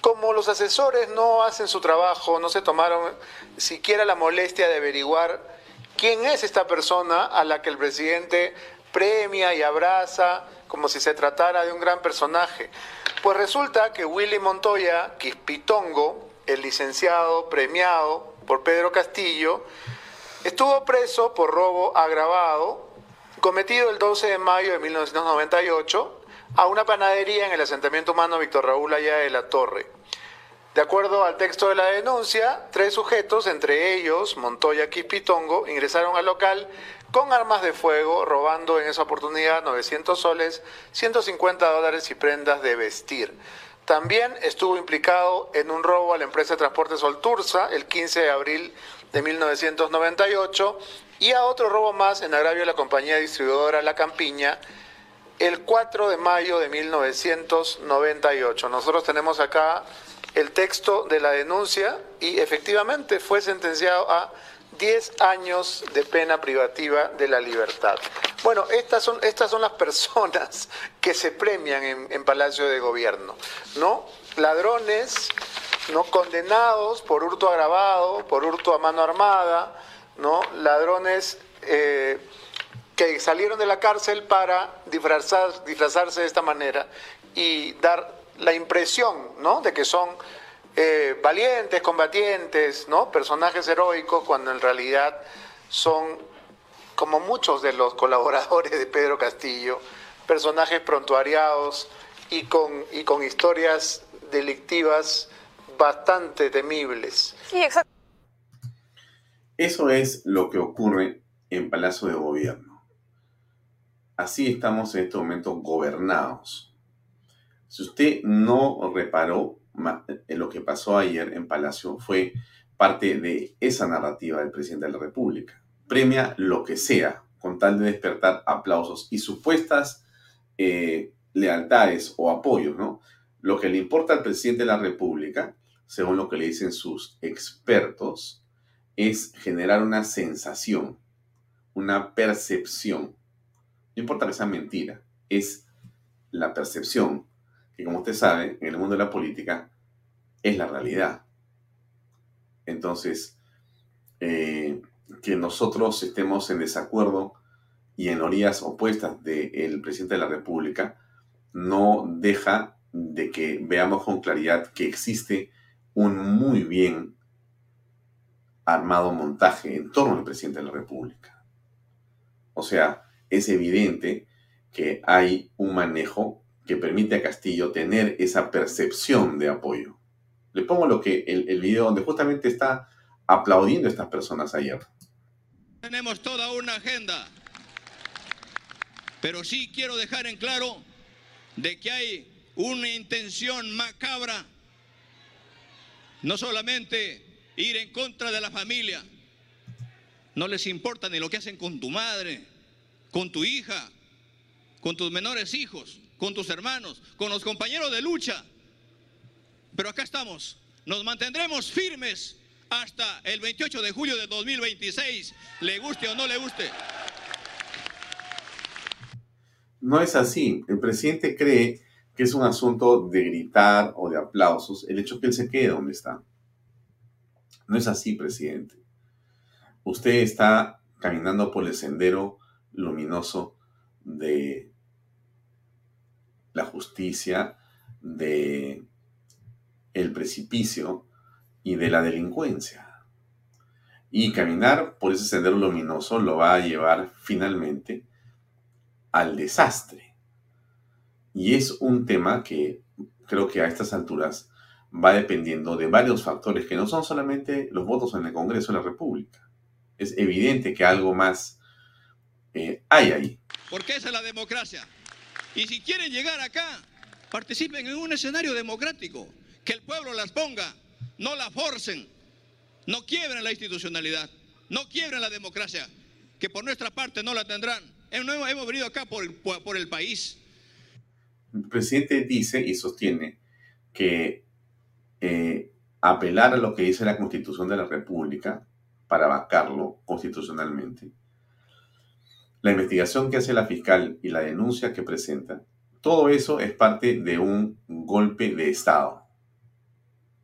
como los asesores no hacen su trabajo, no se tomaron siquiera la molestia de averiguar quién es esta persona a la que el presidente premia y abraza como si se tratara de un gran personaje. Pues resulta que Willy Montoya Quispitongo, el licenciado premiado por Pedro Castillo, estuvo preso por robo agravado cometido el 12 de mayo de 1998 a una panadería en el asentamiento humano Víctor Raúl Allá de la Torre. De acuerdo al texto de la denuncia, tres sujetos, entre ellos Montoya Quispitongo, ingresaron al local con armas de fuego, robando en esa oportunidad 900 soles, 150 dólares y prendas de vestir. También estuvo implicado en un robo a la empresa de transporte Soltursa el 15 de abril de 1998 y a otro robo más en agravio de la compañía distribuidora La Campiña el 4 de mayo de 1998. Nosotros tenemos acá el texto de la denuncia y efectivamente fue sentenciado a 10 años de pena privativa de la libertad. Bueno, estas son, estas son las personas que se premian en, Palacio de Gobierno, ¿no? Ladrones, ¿no? Condenados por hurto agravado, por hurto a mano armada, ¿no? ladrones eh, que salieron de la cárcel para disfrazar, disfrazarse de esta manera y dar la impresión ¿no? de que son eh, valientes, combatientes, ¿no? personajes heroicos, cuando en realidad son, como muchos de los colaboradores de Pedro Castillo, personajes prontuariados y con, y con historias delictivas bastante temibles. Sí, exacto. Eso es lo que ocurre en Palacio de Gobierno. Así estamos en este momento gobernados. Si usted no reparó, en lo que pasó ayer en Palacio fue parte de esa narrativa del presidente de la República. Premia lo que sea con tal de despertar aplausos y supuestas eh, lealtades o apoyos, ¿no? Lo que le importa al presidente de la República, según lo que le dicen sus expertos, es generar una sensación, una percepción. No importa que sea mentira, es la percepción que como usted sabe, en el mundo de la política es la realidad. Entonces, eh, que nosotros estemos en desacuerdo y en orillas opuestas del presidente de la República no deja de que veamos con claridad que existe un muy bien armado montaje en torno al presidente de la República. O sea, es evidente que hay un manejo que permite a Castillo tener esa percepción de apoyo. Le pongo lo que el, video donde justamente está aplaudiendo a estas personas ayer. Tenemos toda una agenda, pero sí quiero dejar en claro de que hay una intención macabra, no solamente ir en contra de la familia, no les importa ni lo que hacen con tu madre, con tu hija, con tus menores hijos con tus hermanos, con los compañeros de lucha. Pero acá estamos, nos mantendremos firmes hasta el 28 de julio de 2026, le guste o no le guste. No es así. El presidente cree que es un asunto de gritar o de aplausos el hecho que él se quede donde está. No es así, presidente. Usted está caminando por el sendero luminoso de la justicia, de el precipicio y de la delincuencia. Y caminar por ese sendero luminoso lo va a llevar finalmente al desastre. Y es un tema que creo que a estas alturas va dependiendo de varios factores que no son solamente los votos en el Congreso de la República. Es evidente que algo más eh, hay ahí. Porque esa es la democracia. Y si quieren llegar acá, participen en un escenario democrático, que el pueblo las ponga, no la forcen, no quiebren la institucionalidad, no quiebren la democracia, que por nuestra parte no la tendrán. Hemos venido acá por el, por el país. El presidente dice y sostiene que eh, apelar a lo que dice la Constitución de la República para vacarlo constitucionalmente la investigación que hace la fiscal y la denuncia que presenta, todo eso es parte de un golpe de Estado.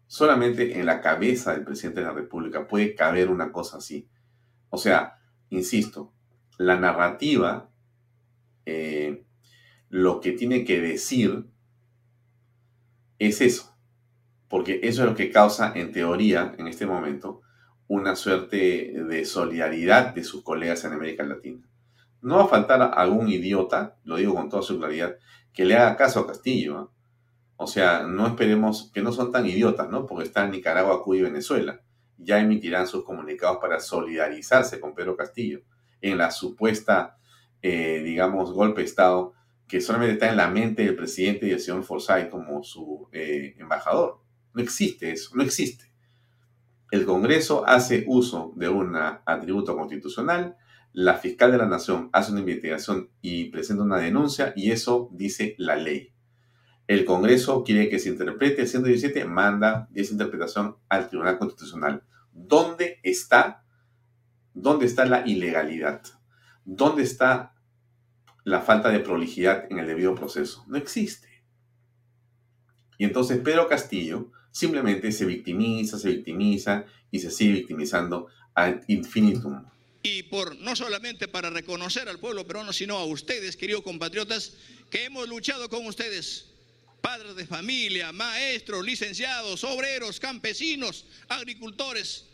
Solamente en la cabeza del presidente de la República puede caber una cosa así. O sea, insisto, la narrativa, eh, lo que tiene que decir es eso. Porque eso es lo que causa, en teoría, en este momento, una suerte de solidaridad de sus colegas en América Latina. No va a faltar algún idiota, lo digo con toda su claridad, que le haga caso a Castillo. O sea, no esperemos que no son tan idiotas, ¿no? Porque están Nicaragua, Cuba y Venezuela. Ya emitirán sus comunicados para solidarizarse con Pedro Castillo en la supuesta, eh, digamos, golpe de Estado que solamente está en la mente del presidente y del señor Forsyth como su eh, embajador. No existe eso, no existe. El Congreso hace uso de un atributo constitucional la fiscal de la nación hace una investigación y presenta una denuncia y eso dice la ley. El Congreso quiere que se interprete el 117, manda esa interpretación al Tribunal Constitucional. ¿Dónde está, dónde está la ilegalidad? ¿Dónde está la falta de prolijidad en el debido proceso? No existe. Y entonces Pedro Castillo simplemente se victimiza, se victimiza y se sigue victimizando ad infinitum. Y por no solamente para reconocer al pueblo peruano, sino a ustedes, queridos compatriotas, que hemos luchado con ustedes, padres de familia, maestros, licenciados, obreros, campesinos, agricultores.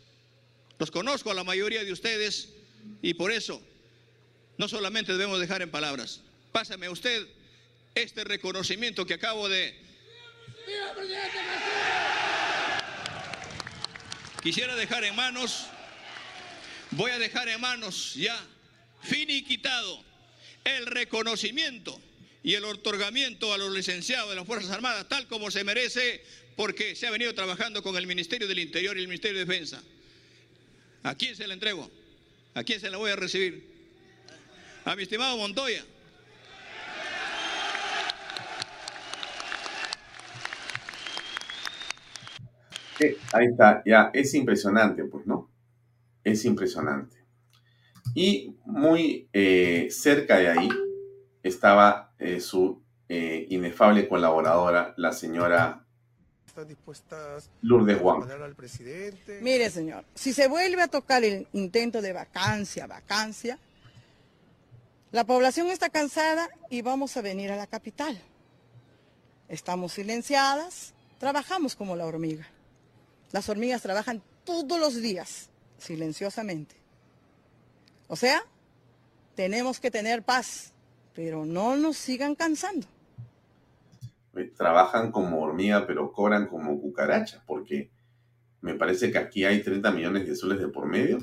Los conozco a la mayoría de ustedes y por eso no solamente debemos dejar en palabras. Pásame usted este reconocimiento que acabo de... Quisiera dejar en manos, voy a dejar en manos ya finiquitado el reconocimiento y el otorgamiento a los licenciados de las Fuerzas Armadas, tal como se merece, porque se ha venido trabajando con el Ministerio del Interior y el Ministerio de Defensa. ¿A quién se la entrego? ¿A quién se la voy a recibir? A mi estimado Montoya. Eh, ahí está, ya, es impresionante, pues, ¿no? Es impresionante. Y muy eh, cerca de ahí estaba eh, su inefable colaboradora, la señora Lourdes Juan. Mire, señor, si se vuelve a tocar el intento de vacancia, vacancia, la población está cansada y vamos a venir a la capital. Estamos silenciadas, trabajamos como la hormiga. Las hormigas trabajan todos los días, silenciosamente. O sea, tenemos que tener paz, pero no nos sigan cansando. Trabajan como hormiga, pero cobran como cucarachas, porque me parece que aquí hay 30 millones de soles de por medio.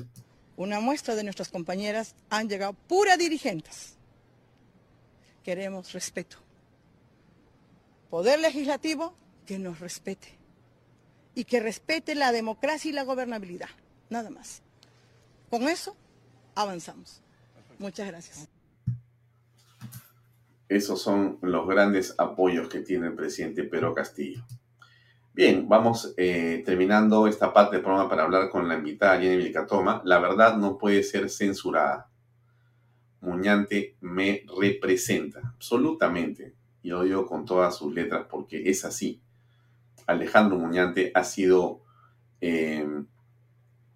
Una muestra de nuestras compañeras han llegado pura dirigentes. Queremos respeto. Poder legislativo que nos respete y que respete la democracia y la gobernabilidad. Nada más. Con eso avanzamos. Muchas gracias. Esos son los grandes apoyos que tiene el presidente Pedro Castillo. Bien, vamos eh, terminando esta parte del programa para hablar con la invitada Jenny Vilcatoma. La verdad no puede ser censurada. Muñante me representa, absolutamente. Y lo digo con todas sus letras porque es así. Alejandro Muñante ha sido eh,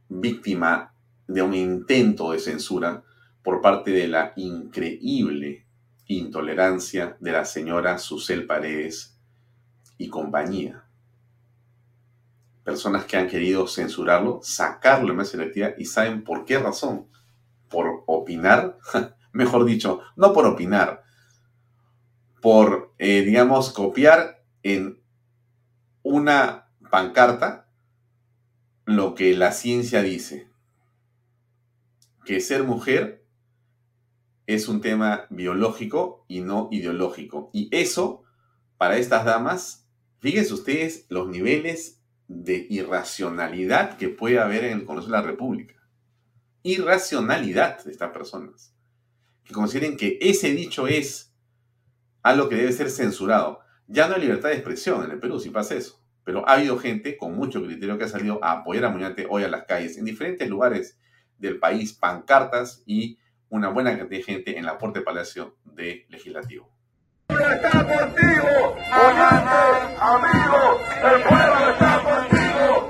víctima de un intento de censura por parte de la increíble intolerancia de la señora Susel Paredes y compañía. Personas que han querido censurarlo, sacarlo en más selectiva y saben por qué razón. Por opinar, mejor dicho, no por opinar, por, eh, digamos, copiar en una pancarta lo que la ciencia dice, que ser mujer es un tema biológico y no ideológico. Y eso, para estas damas, fíjense ustedes los niveles de irracionalidad que puede haber en el Congreso de la República. Irracionalidad de estas personas. Que consideren que ese dicho es algo que debe ser censurado. Ya no hay libertad de expresión en el Perú si pasa eso. Pero ha habido gente con mucho criterio que ha salido a apoyar a Muñante hoy a las calles, en diferentes lugares del país, pancartas y una buena cantidad de gente en la puerta del Palacio de Legislativo. está contigo, amigo, el pueblo está contigo,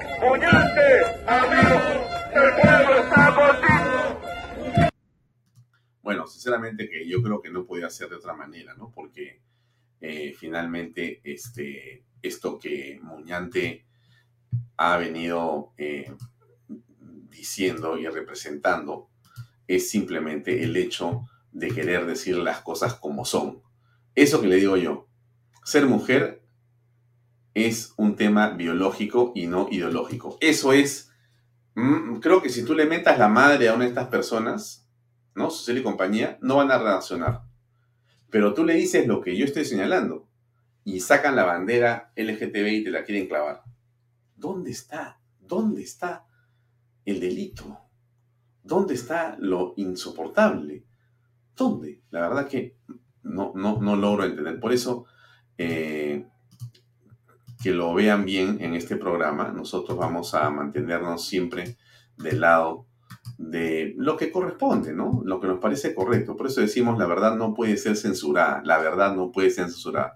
amigo, el pueblo está contigo. Bueno, sinceramente que yo creo que no podía ser de otra manera, ¿no? Porque eh, finalmente este, esto que Muñante ha venido eh, diciendo y representando es simplemente el hecho de querer decir las cosas como son. Eso que le digo yo, ser mujer es un tema biológico y no ideológico. Eso es, mm, creo que si tú le metas la madre a una de estas personas, ¿no? Social y compañía, no van a reaccionar. Pero tú le dices lo que yo estoy señalando y sacan la bandera LGTB y te la quieren clavar. ¿Dónde está? ¿Dónde está el delito? ¿Dónde está lo insoportable? ¿Dónde? La verdad que no, no, no logro entender. Por eso, eh, que lo vean bien en este programa, nosotros vamos a mantenernos siempre del lado de lo que corresponde, ¿no? Lo que nos parece correcto. Por eso decimos, la verdad no puede ser censurada, la verdad no puede ser censurada.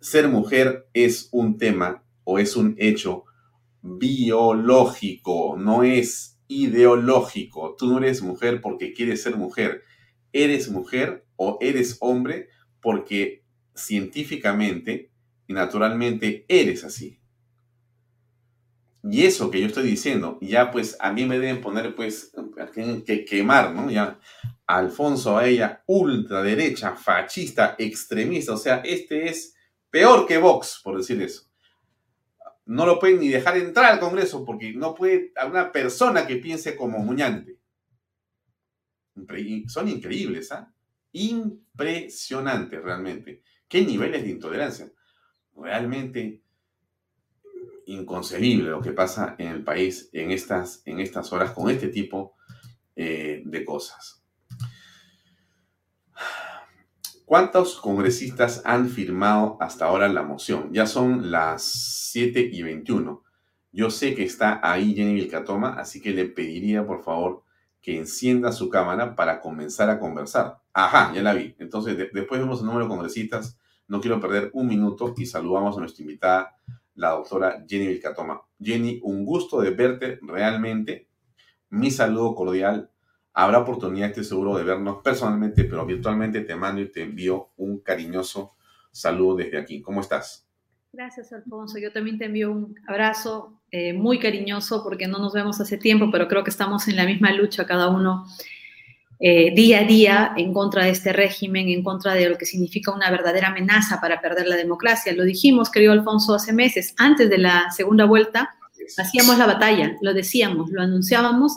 Ser mujer es un tema o es un hecho biológico, no es ideológico. Tú no eres mujer porque quieres ser mujer. Eres mujer o eres hombre porque científicamente y naturalmente eres así. Y eso que yo estoy diciendo, ya pues a mí me deben poner pues que quemar, ¿no? Ya Alfonso a ella, ultraderecha, fascista, extremista, o sea, este es peor que Vox, por decir eso. No lo pueden ni dejar entrar al Congreso porque no puede a una persona que piense como Muñante. Son increíbles, ¿ah? Impresionantes realmente. ¿Qué niveles de intolerancia? Realmente inconcebible lo que pasa en el país en estas, en estas horas con este tipo eh, de cosas. ¿Cuántos congresistas han firmado hasta ahora la moción? Ya son las 7 y 21. Yo sé que está ahí Jenny Vilcatoma, así que le pediría por favor que encienda su cámara para comenzar a conversar. Ajá, ya la vi. Entonces, después vemos el número de congresistas. No quiero perder un minuto y saludamos a nuestra invitada la doctora Jenny Vilcatoma. Jenny, un gusto de verte realmente. Mi saludo cordial. Habrá oportunidad, estoy seguro, de vernos personalmente, pero virtualmente te mando y te envío un cariñoso saludo desde aquí. ¿Cómo estás? Gracias, Alfonso. Yo también te envío un abrazo eh, muy cariñoso porque no nos vemos hace tiempo, pero creo que estamos en la misma lucha cada uno eh, día a día en contra de este régimen, en contra de lo que significa una verdadera amenaza para perder la democracia. Lo dijimos, querido Alfonso, hace meses, antes de la segunda vuelta, hacíamos la batalla, lo decíamos, lo anunciábamos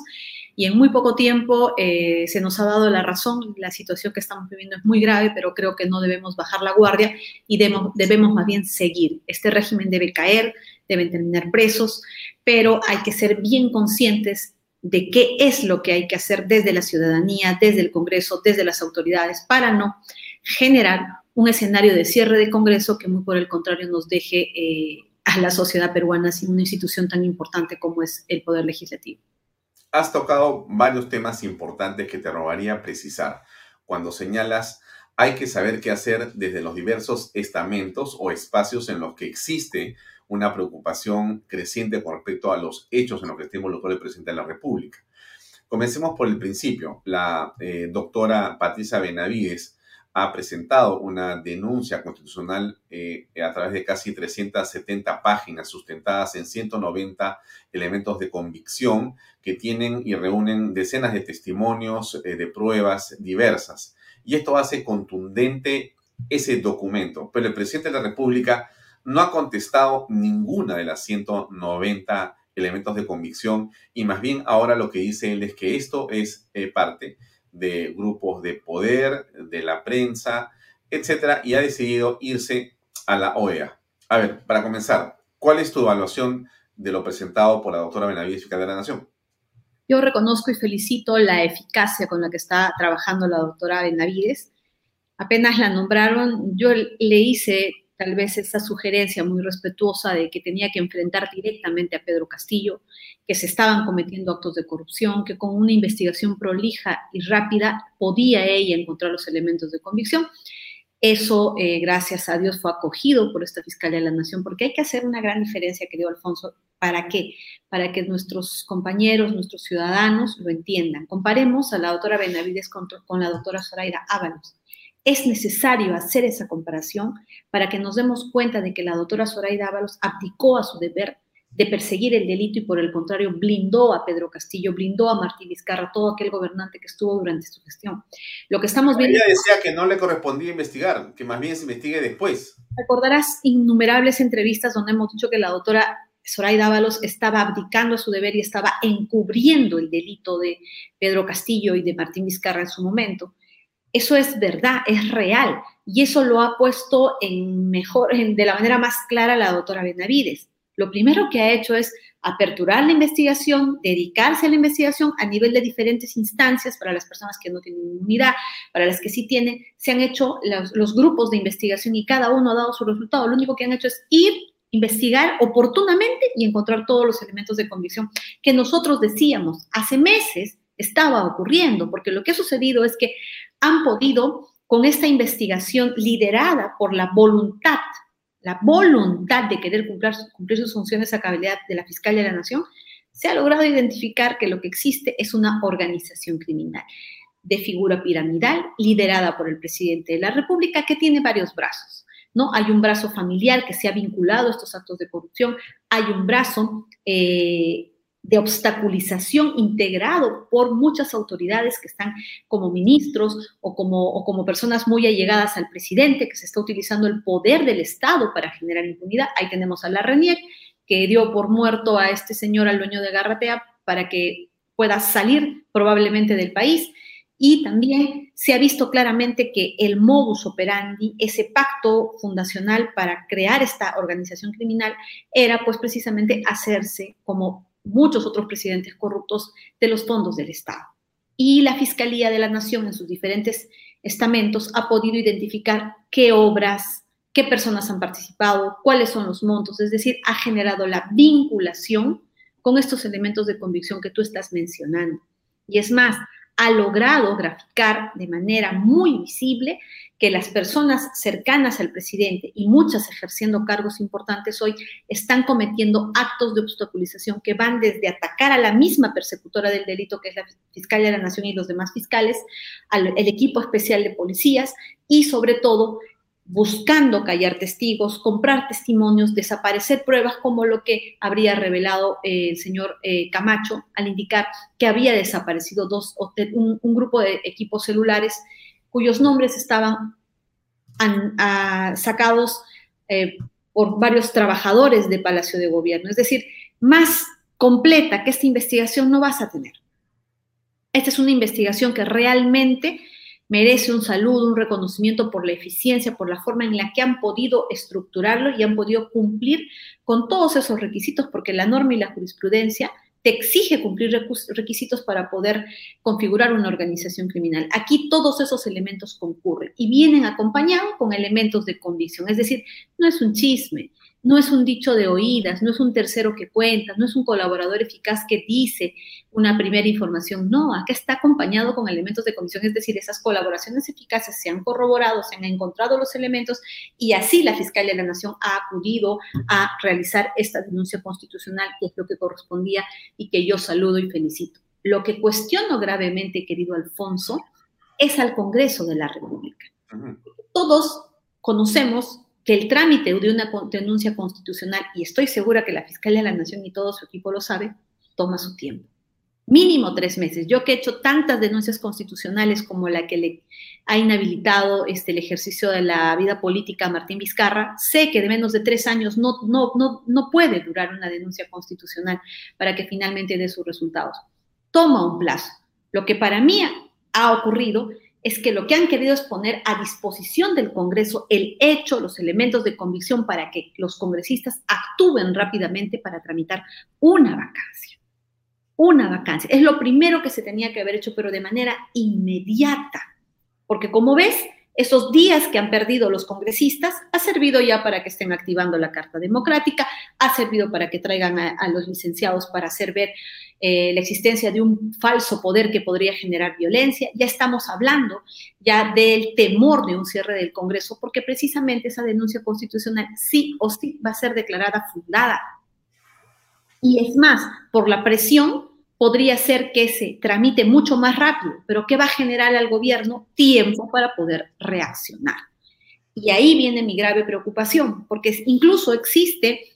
y en muy poco tiempo eh, se nos ha dado la razón. La situación que estamos viviendo es muy grave, pero creo que no debemos bajar la guardia y debemos, más bien seguir. Este régimen debe caer, deben tener presos, pero hay que ser bien conscientes de qué es lo que hay que hacer desde la ciudadanía, desde el Congreso, desde las autoridades, para no generar un escenario de cierre de Congreso que muy por el contrario nos deje eh, a la sociedad peruana sin una institución tan importante como es el Poder Legislativo. Has tocado varios temas importantes que te robaría precisar. Cuando señalas, hay que saber qué hacer desde los diversos estamentos o espacios en los que existe una preocupación creciente con respecto a los hechos en los que está involucrado el presidente de la República. Comencemos por el principio. La eh, doctora Patricia Benavides ha presentado una denuncia constitucional eh, a través de casi 370 páginas sustentadas en 190 elementos de convicción que tienen y reúnen decenas de testimonios eh, de pruebas diversas. Y esto hace contundente ese documento. Pero el presidente de la República no ha contestado ninguna de las 190 elementos de convicción y más bien ahora lo que dice él es que esto es eh, parte de grupos de poder, de la prensa, etcétera, y ha decidido irse a la OEA. A ver, para comenzar, ¿cuál es tu evaluación de lo presentado por la doctora Benavides Fiscal de la Nación? Yo reconozco y felicito la eficacia con la que está trabajando la doctora Benavides. Apenas la nombraron, yo le hice tal vez esa sugerencia muy respetuosa de que tenía que enfrentar directamente a Pedro Castillo, que se estaban cometiendo actos de corrupción, que con una investigación prolija y rápida podía ella encontrar los elementos de convicción. Eso, eh, gracias a Dios, fue acogido por esta Fiscalía de la Nación, porque hay que hacer una gran diferencia, querido Alfonso. ¿Para qué? Para que nuestros compañeros, nuestros ciudadanos lo entiendan. Comparemos a la doctora Benavides con, con la doctora Zoraida Ábalos es necesario hacer esa comparación para que nos demos cuenta de que la doctora Zoraida Ábalos abdicó a su deber de perseguir el delito y por el contrario blindó a Pedro Castillo, blindó a Martín Vizcarra, todo aquel gobernante que estuvo durante su gestión. Lo que estamos viendo... Ella decía que no le correspondía investigar, que más bien se investigue después. Recordarás innumerables entrevistas donde hemos dicho que la doctora Zoraida Ábalos estaba abdicando a su deber y estaba encubriendo el delito de Pedro Castillo y de Martín Vizcarra en su momento. Eso es verdad, es real. Y eso lo ha puesto en mejor, de la manera más clara la doctora Benavides. Lo primero que ha hecho es aperturar la investigación, dedicarse a la investigación a nivel de diferentes instancias para las personas que no tienen inmunidad, para las que sí tienen, se han hecho los, los grupos de investigación y cada uno ha dado su resultado. Lo único que han hecho es ir, investigar oportunamente y encontrar todos los elementos de convicción que nosotros decíamos hace meses estaba ocurriendo, porque lo que ha sucedido es que han podido, con esta investigación liderada por la voluntad, la voluntad de querer cumplir, cumplir sus funciones a cabalidad de la Fiscalía de la Nación, se ha logrado identificar que lo que existe es una organización criminal de figura piramidal liderada por el presidente de la República que tiene varios brazos. ¿no? Hay un brazo familiar que se ha vinculado a estos actos de corrupción, hay un brazo eh, de obstaculización integrado por muchas autoridades que están como ministros o como, como personas muy allegadas al presidente, que se está utilizando el poder del Estado para generar impunidad. Ahí tenemos a la RENIEC, que dio por muerto a este señor, al dueño de Garratea, para que pueda salir probablemente del país. Y también se ha visto claramente que el modus operandi, ese pacto fundacional para crear esta organización criminal, era pues precisamente hacerse como muchos otros presidentes corruptos de los fondos del Estado. Y la Fiscalía de la Nación en sus diferentes estamentos ha podido identificar qué obras, qué personas han participado, cuáles son los montos, es decir, ha generado la vinculación con estos elementos de convicción que tú estás mencionando. Y es más, ha logrado graficar de manera muy visible que las personas cercanas al presidente y muchas ejerciendo cargos importantes hoy están cometiendo actos de obstaculización que van desde atacar a la misma persecutora del delito, que es la Fiscalía de la Nación y los demás fiscales, al equipo especial de policías y sobre todo buscando callar testigos, comprar testimonios, desaparecer pruebas como lo que habría revelado eh, el señor eh, Camacho al indicar que había desaparecido dos, un, un grupo de equipos celulares cuyos nombres estaban sacados eh, por varios trabajadores de Palacio de Gobierno. Es decir, más completa que esta investigación no vas a tener. Esta es una investigación que realmente merece un saludo, un reconocimiento por la eficiencia, por la forma en la que han podido estructurarlo y han podido cumplir con todos esos requisitos, porque la norma y la jurisprudencia te exige cumplir requisitos para poder configurar una organización criminal. Aquí todos esos elementos concurren y vienen acompañados con elementos de convicción, es decir, no es un chisme, no es un dicho de oídas, no es un tercero que cuenta, no es un colaborador eficaz que dice una primera información, no, acá está acompañado con elementos de comisión, es decir, esas colaboraciones eficaces se han corroborado, se han encontrado los elementos y así la Fiscalía de la Nación ha acudido a realizar esta denuncia constitucional, que es lo que correspondía y que yo saludo y felicito. Lo que cuestiono gravemente, querido Alfonso, es al Congreso de la República. Todos conocemos que el trámite de una denuncia constitucional, y estoy segura que la Fiscalía de la Nación y todo su equipo lo sabe, toma su tiempo. Mínimo tres meses. Yo que he hecho tantas denuncias constitucionales como la que le ha inhabilitado este, el ejercicio de la vida política a Martín Vizcarra, sé que de menos de tres años no, no, no, no puede durar una denuncia constitucional para que finalmente dé sus resultados. Toma un plazo. Lo que para mí ha ocurrido es que lo que han querido es poner a disposición del Congreso el hecho, los elementos de convicción para que los congresistas actúen rápidamente para tramitar una vacancia. Una vacancia. Es lo primero que se tenía que haber hecho, pero de manera inmediata. Porque como ves, esos días que han perdido los congresistas ha servido ya para que estén activando la Carta Democrática, ha servido para que traigan a, los licenciados para hacer ver eh, la existencia de un falso poder que podría generar violencia. Ya estamos hablando ya del temor de un cierre del Congreso, porque precisamente esa denuncia constitucional sí o sí va a ser declarada fundada. Y es más, por la presión podría ser que se tramite mucho más rápido, pero que va a generar al gobierno tiempo para poder reaccionar. Y ahí viene mi grave preocupación, porque incluso existe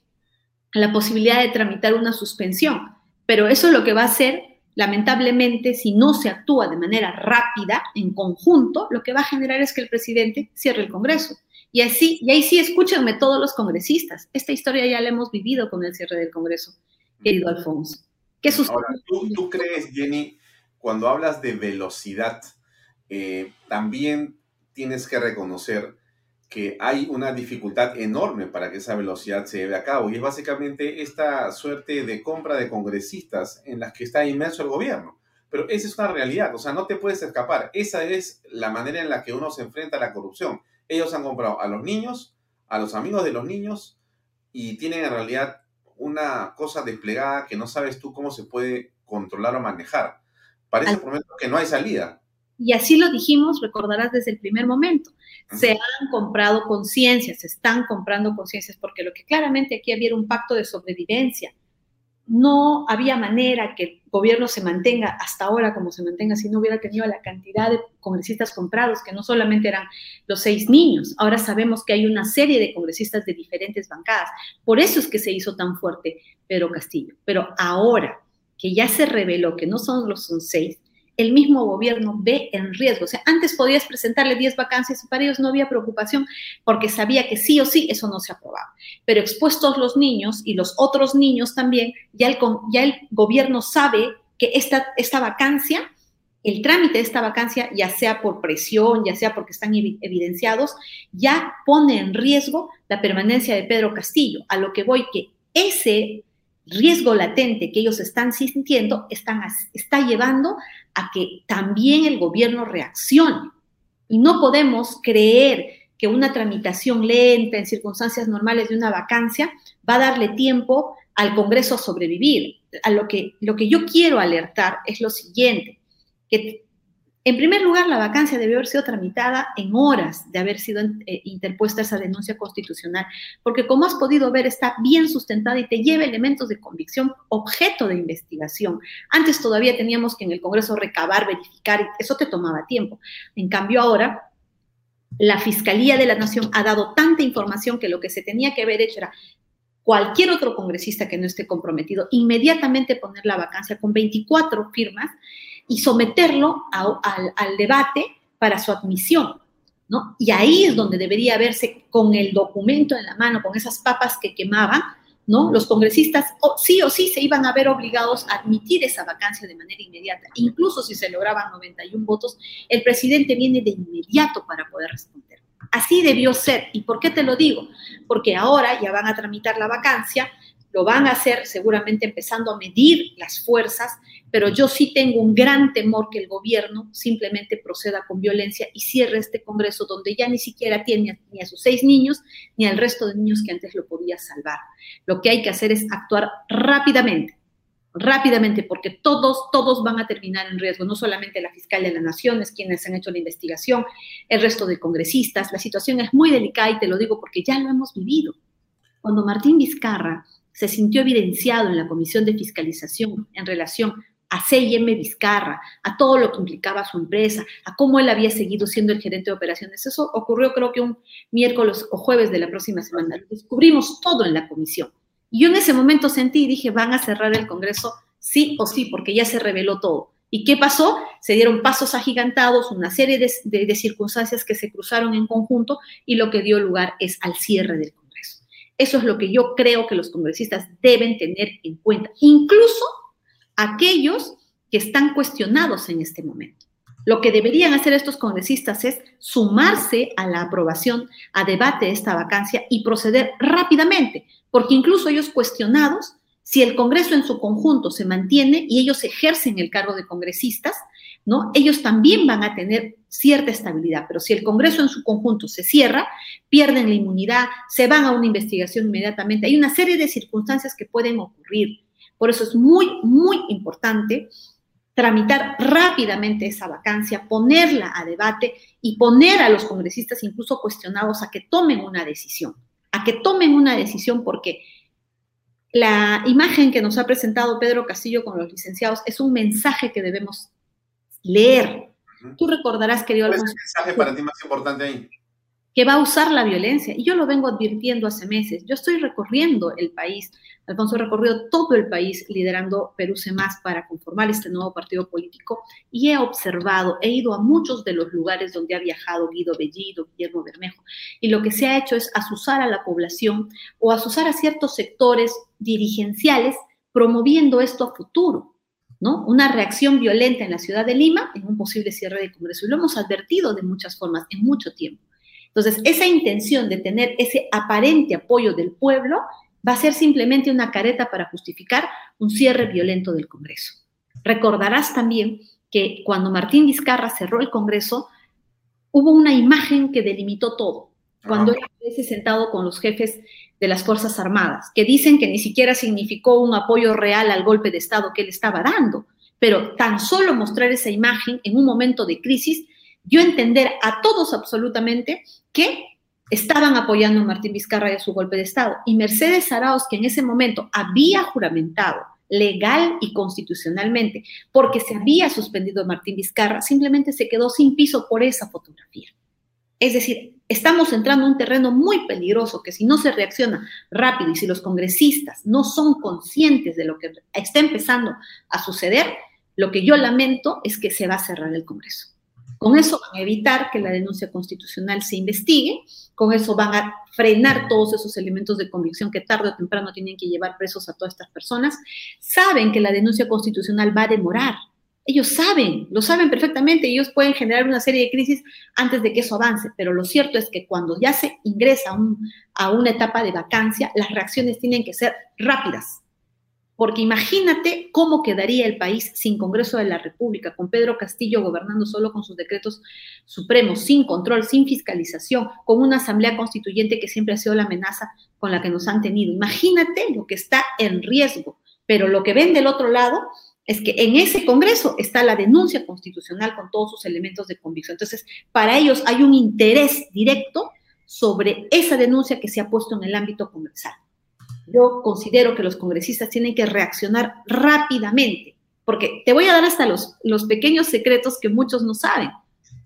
la posibilidad de tramitar una suspensión, pero eso es lo que va a hacer, lamentablemente, si no se actúa de manera rápida, en conjunto, lo que va a generar es que el presidente cierre el Congreso. Y así, y ahí sí, escúchenme todos los congresistas. Esta historia ya la hemos vivido con el cierre del Congreso, querido Alfonso. Ahora, ¿tú, crees, Jenny, cuando hablas de velocidad, eh, también tienes que reconocer que hay una dificultad enorme para que esa velocidad se lleve a cabo y es básicamente esta suerte de compra de congresistas en las que está inmerso el gobierno. Pero esa es una realidad, o sea, no te puedes escapar. Esa es la manera en la que uno se enfrenta a la corrupción. Ellos han comprado a los niños, a los amigos de los niños y tienen en realidad una cosa desplegada que no sabes tú cómo se puede controlar o manejar. Parece por momento que no hay salida. Y así lo dijimos, recordarás desde el primer momento. Se han comprado conciencias, se están comprando conciencias, porque lo que claramente aquí había un pacto de sobrevivencia. No había manera que el gobierno se mantenga hasta ahora como se mantenga si no hubiera tenido la cantidad de congresistas comprados, que no solamente eran los seis niños, ahora sabemos que hay una serie de congresistas de diferentes bancadas. Por eso es que se hizo tan fuerte Pedro Castillo. Pero ahora que ya se reveló que no son los seis, el mismo gobierno ve en riesgo. O sea, antes podías presentarle 10 vacancias y para ellos no había preocupación porque sabía que sí o sí eso no se aprobaba. Pero expuestos los niños y los otros niños también, ya el, gobierno sabe que esta, esta vacancia, el trámite de esta vacancia, ya sea por presión, ya sea porque están evidenciados, ya pone en riesgo la permanencia de Pedro Castillo. A lo que voy que ese riesgo latente que ellos están sintiendo están, está llevando a que también el gobierno reaccione. Y no podemos creer que una tramitación lenta en circunstancias normales de una vacancia va a darle tiempo al Congreso a sobrevivir. A lo que, lo que yo quiero alertar es lo siguiente, que en primer lugar, la vacancia debió haber sido tramitada en horas de haber sido eh, interpuesta esa denuncia constitucional, porque como has podido ver, está bien sustentada y te lleva elementos de convicción objeto de investigación. Antes todavía teníamos que en el Congreso recabar, verificar, y eso te tomaba tiempo. En cambio, ahora la Fiscalía de la Nación ha dado tanta información que lo que se tenía que haber hecho era cualquier otro congresista que no esté comprometido, inmediatamente poner la vacancia con 24 firmas y someterlo al, debate para su admisión. ¿no? Y ahí es donde debería verse con el documento en la mano, con esas papas que quemaban, ¿no? Los congresistas sí o sí se iban a ver obligados a admitir esa vacancia de manera inmediata. Incluso si se lograban 91 votos, el presidente viene de inmediato para poder responder. Así debió ser. ¿Y por qué te lo digo? Porque ahora ya van a tramitar la vacancia, lo van a hacer seguramente empezando a medir las fuerzas, pero yo sí tengo un gran temor que el gobierno simplemente proceda con violencia y cierre este Congreso donde ya ni siquiera tiene ni a sus seis niños ni al resto de niños que antes lo podía salvar. Lo que hay que hacer es actuar rápidamente, rápidamente, porque todos, todos van a terminar en riesgo, no solamente la fiscal de la Nación, es quienes han hecho la investigación, el resto de congresistas. La situación es muy delicada y te lo digo porque ya lo hemos vivido. Cuando Martín Vizcarra se sintió evidenciado en la Comisión de Fiscalización en relación a C&M Vizcarra, a todo lo que implicaba su empresa, a cómo él había seguido siendo el gerente de operaciones. Eso ocurrió creo que un miércoles o jueves de la próxima semana. Descubrimos todo en la comisión. Y yo en ese momento sentí y dije, van a cerrar el Congreso sí o sí, porque ya se reveló todo. ¿Y qué pasó? Se dieron pasos agigantados, una serie de circunstancias que se cruzaron en conjunto y lo que dio lugar es al cierre del Congreso. Eso es lo que yo creo que los congresistas deben tener en cuenta, incluso aquellos que están cuestionados en este momento. Lo que deberían hacer estos congresistas es sumarse a la aprobación, a debate de esta vacancia y proceder rápidamente, porque incluso ellos cuestionados, si el Congreso en su conjunto se mantiene y ellos ejercen el cargo de congresistas, ¿no? Ellos también van a tener cierta estabilidad, pero si el Congreso en su conjunto se cierra, pierden la inmunidad, se van a una investigación inmediatamente. Hay una serie de circunstancias que pueden ocurrir. Por eso es muy, muy importante tramitar rápidamente esa vacancia, ponerla a debate y poner a los congresistas incluso cuestionados a que tomen una decisión, a que tomen una decisión porque la imagen que nos ha presentado Pedro Castillo con los licenciados es un mensaje que debemos leer. Tú recordarás, querido ¿Cuál es el mensaje para ti más importante ahí? Que va a usar la violencia. Y yo lo vengo advirtiendo hace meses. Yo estoy recorriendo el país. Alfonso ha recorrido todo el país liderando Perú Más para conformar este nuevo partido político y he observado, he ido a muchos de los lugares donde ha viajado Guido Bellido, Guillermo Bermejo, y lo que se ha hecho es asusar a la población o asusar a ciertos sectores dirigenciales promoviendo esto a futuro. Una reacción violenta en la ciudad de Lima en un posible cierre de Congreso. Y lo hemos advertido de muchas formas en mucho tiempo. Entonces, esa intención de tener ese aparente apoyo del pueblo va a ser simplemente una careta para justificar un cierre violento del Congreso. Recordarás también que cuando Martín Vizcarra cerró el Congreso, hubo una imagen que delimitó todo. Cuando él estuvo sentado con los jefes de las Fuerzas Armadas, que dicen que ni siquiera significó un apoyo real al golpe de Estado que él estaba dando, pero tan solo mostrar esa imagen en un momento de crisis dio a entender a todos absolutamente que estaban apoyando a Martín Vizcarra y a su golpe de Estado. Y Mercedes Arauz, que en ese momento había juramentado legal y constitucionalmente, porque se había suspendido a Martín Vizcarra, simplemente se quedó sin piso por esa fotografía. Es decir, estamos entrando en un terreno muy peligroso que si no se reacciona rápido y si los congresistas no son conscientes de lo que está empezando a suceder, lo que yo lamento es que se va a cerrar el Congreso. Con eso van a evitar que la denuncia constitucional se investigue, con eso van a frenar todos esos elementos de convicción que tarde o temprano tienen que llevar presos a todas estas personas. Saben que la denuncia constitucional va a demorar. Ellos saben, lo saben perfectamente, ellos pueden generar una serie de crisis antes de que eso avance, pero lo cierto es que cuando ya se ingresa a una etapa de vacancia, las reacciones tienen que ser rápidas, porque imagínate cómo quedaría el país sin Congreso de la República, con Pedro Castillo gobernando solo con sus decretos supremos, sin control, sin fiscalización, con una asamblea constituyente que siempre ha sido la amenaza con la que nos han tenido. Imagínate lo que está en riesgo. Pero lo que ven del otro lado es que en ese Congreso está la denuncia constitucional con todos sus elementos de convicción. Entonces, para ellos hay un interés directo sobre esa denuncia que se ha puesto en el ámbito comercial yo considero que los congresistas tienen que reaccionar rápidamente, porque te voy a dar hasta los, los pequeños secretos que muchos no saben.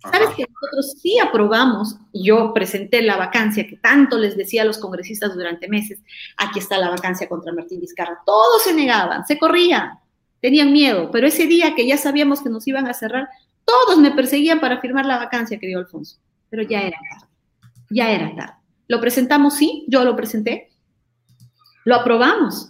Sabes que nosotros sí aprobamos, yo presenté la vacancia que tanto les decía a los congresistas durante meses, aquí está la vacancia contra Martín Vizcarra, todos se negaban, se corrían, tenían miedo, pero ese día que ya sabíamos que nos iban a cerrar, todos me perseguían para firmar la vacancia, querido Alfonso, pero ya era tarde, ya era tarde. Lo presentamos, sí, yo lo presenté, lo aprobamos.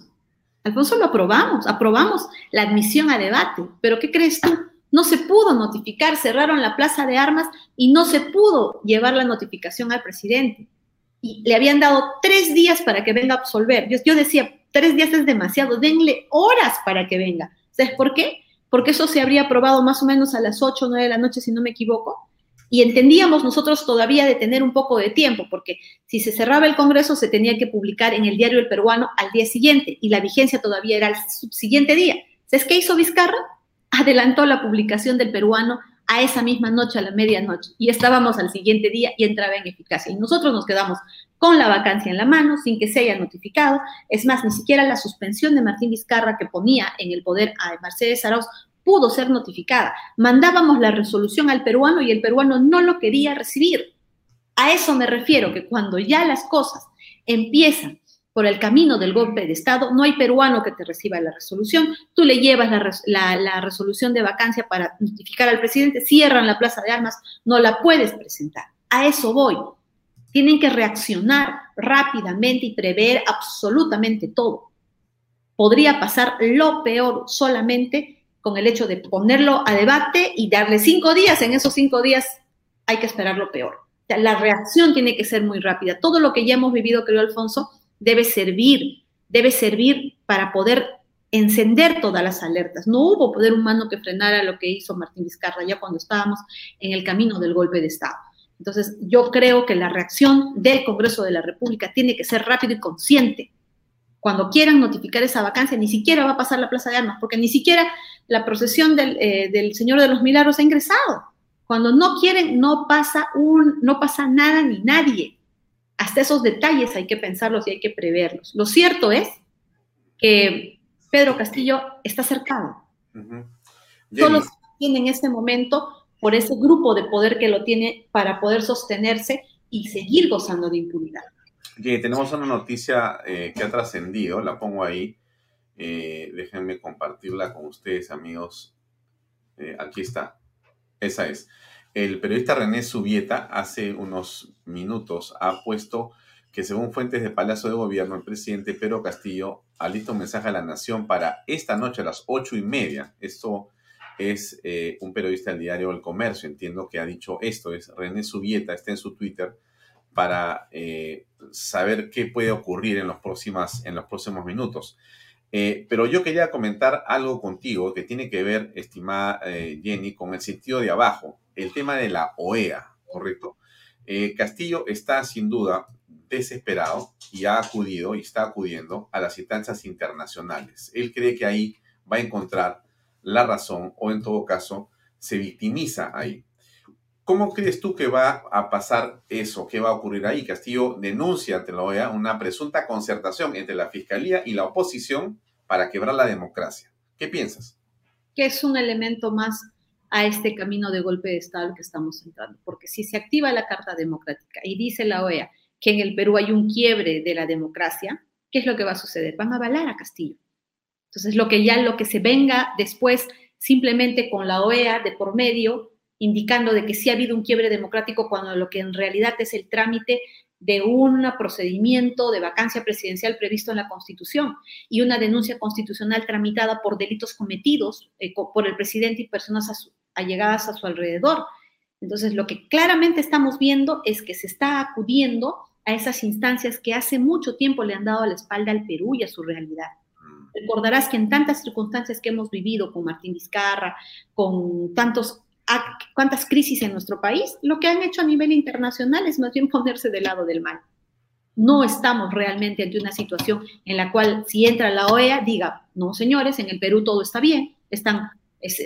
Alfonso, lo aprobamos. Aprobamos la admisión a debate. Pero ¿qué crees tú? No se pudo notificar, cerraron la plaza de armas y no se pudo llevar la notificación al presidente. Y le habían dado tres días para que venga a absolver. Yo, yo decía, tres días es demasiado, denle horas para que venga. ¿Sabes por qué? Porque eso se habría aprobado más o menos a las 8 o 9 de la noche, si no me equivoco, y entendíamos nosotros todavía de tener un poco de tiempo, porque si se cerraba el Congreso se tenía que publicar en el diario El Peruano al día siguiente y la vigencia todavía era el siguiente día. ¿Sabes qué hizo Vizcarra? Adelantó la publicación del peruano a esa misma noche, a la medianoche, y estábamos al siguiente día y entraba en eficacia. Y nosotros nos quedamos con la vacancia en la mano, sin que se haya notificado. Es más, ni siquiera la suspensión de Martín Vizcarra, que ponía en el poder a Mercedes Arauz, pudo ser notificada. Mandábamos la resolución al peruano y el peruano no lo quería recibir. A eso me refiero, que cuando ya las cosas empiezan por el camino del golpe de Estado, no hay peruano que te reciba la resolución, tú le llevas la, resolución de vacancia para notificar al presidente, cierran la plaza de armas, no la puedes presentar. A eso voy. Tienen que reaccionar rápidamente y prever absolutamente todo. Podría pasar lo peor solamente con el hecho de ponerlo a debate y darle cinco días. En esos cinco días hay que esperar lo peor. la reacción tiene que ser muy rápida. Todo lo que ya hemos vivido, creo, Alfonso, debe servir, debe servir para poder encender todas las alertas. No hubo poder humano que frenara lo que hizo Martín Vizcarra ya cuando estábamos en el camino del golpe de Estado. Entonces, yo creo que la reacción del Congreso de la República tiene que ser rápido y consciente cuando quieran notificar esa vacancia, ni siquiera va a pasar la Plaza de Armas, porque ni siquiera la procesión del, eh, Señor de los Milagros ha ingresado. Cuando no quieren, no pasa, un, no pasa nada ni nadie. Hasta esos detalles hay que pensarlos y hay que preverlos. Lo cierto es que Pedro Castillo está cercado. Solo se tiene en este momento por ese grupo de poder que lo tiene para poder sostenerse y seguir gozando de impunidad tenemos una noticia eh, que ha trascendido, la pongo ahí. Eh, déjenme compartirla con ustedes, amigos. Eh, aquí está. Esa es. El periodista René Subieta hace unos minutos ha puesto que según fuentes de Palacio de Gobierno, el presidente Pedro Castillo alista un mensaje a la nación para esta noche a las ocho y media. Esto es un periodista del diario El Comercio, entiendo que ha dicho esto, es René Subieta, está en su Twitter para eh, saber qué puede ocurrir en los, próximas, en los próximos minutos. Eh, pero yo quería comentar algo contigo que tiene que ver, estimada eh, Jenny, con el sentido de abajo, el tema de la OEA, ¿correcto? Castillo está sin duda desesperado y ha acudido y está acudiendo a las instancias internacionales. Él cree que ahí va a encontrar la razón o en todo caso se victimiza ahí. ¿Cómo crees tú que va a pasar eso? ¿Qué va a ocurrir ahí? Castillo denuncia ante la OEA una presunta concertación entre la Fiscalía y la oposición para quebrar la democracia. ¿Qué piensas? Que es un elemento más a este camino de golpe de Estado que estamos entrando. Porque si se activa la Carta Democrática y dice la OEA que en el Perú hay un quiebre de la democracia, ¿qué es lo que va a suceder? Van a avalar a Castillo. Entonces, lo que ya lo que se venga después, simplemente con la OEA de por medio, indicando de que sí ha habido un quiebre democrático cuando lo que en realidad es el trámite de un procedimiento de vacancia presidencial previsto en la Constitución y una denuncia constitucional tramitada por delitos cometidos eh, por el presidente y personas allegadas a su alrededor. Entonces, lo que claramente estamos viendo es que se está acudiendo a esas instancias que hace mucho tiempo le han dado la espalda al Perú y a su realidad. Mm. Recordarás que en tantas circunstancias que hemos vivido con Martín Vizcarra, con tantos cuántas crisis en nuestro país, lo que han hecho a nivel internacional es más bien ponerse del lado del mal. No estamos realmente ante una situación en la cual si entra la OEA diga, no señores, en el Perú todo está bien, están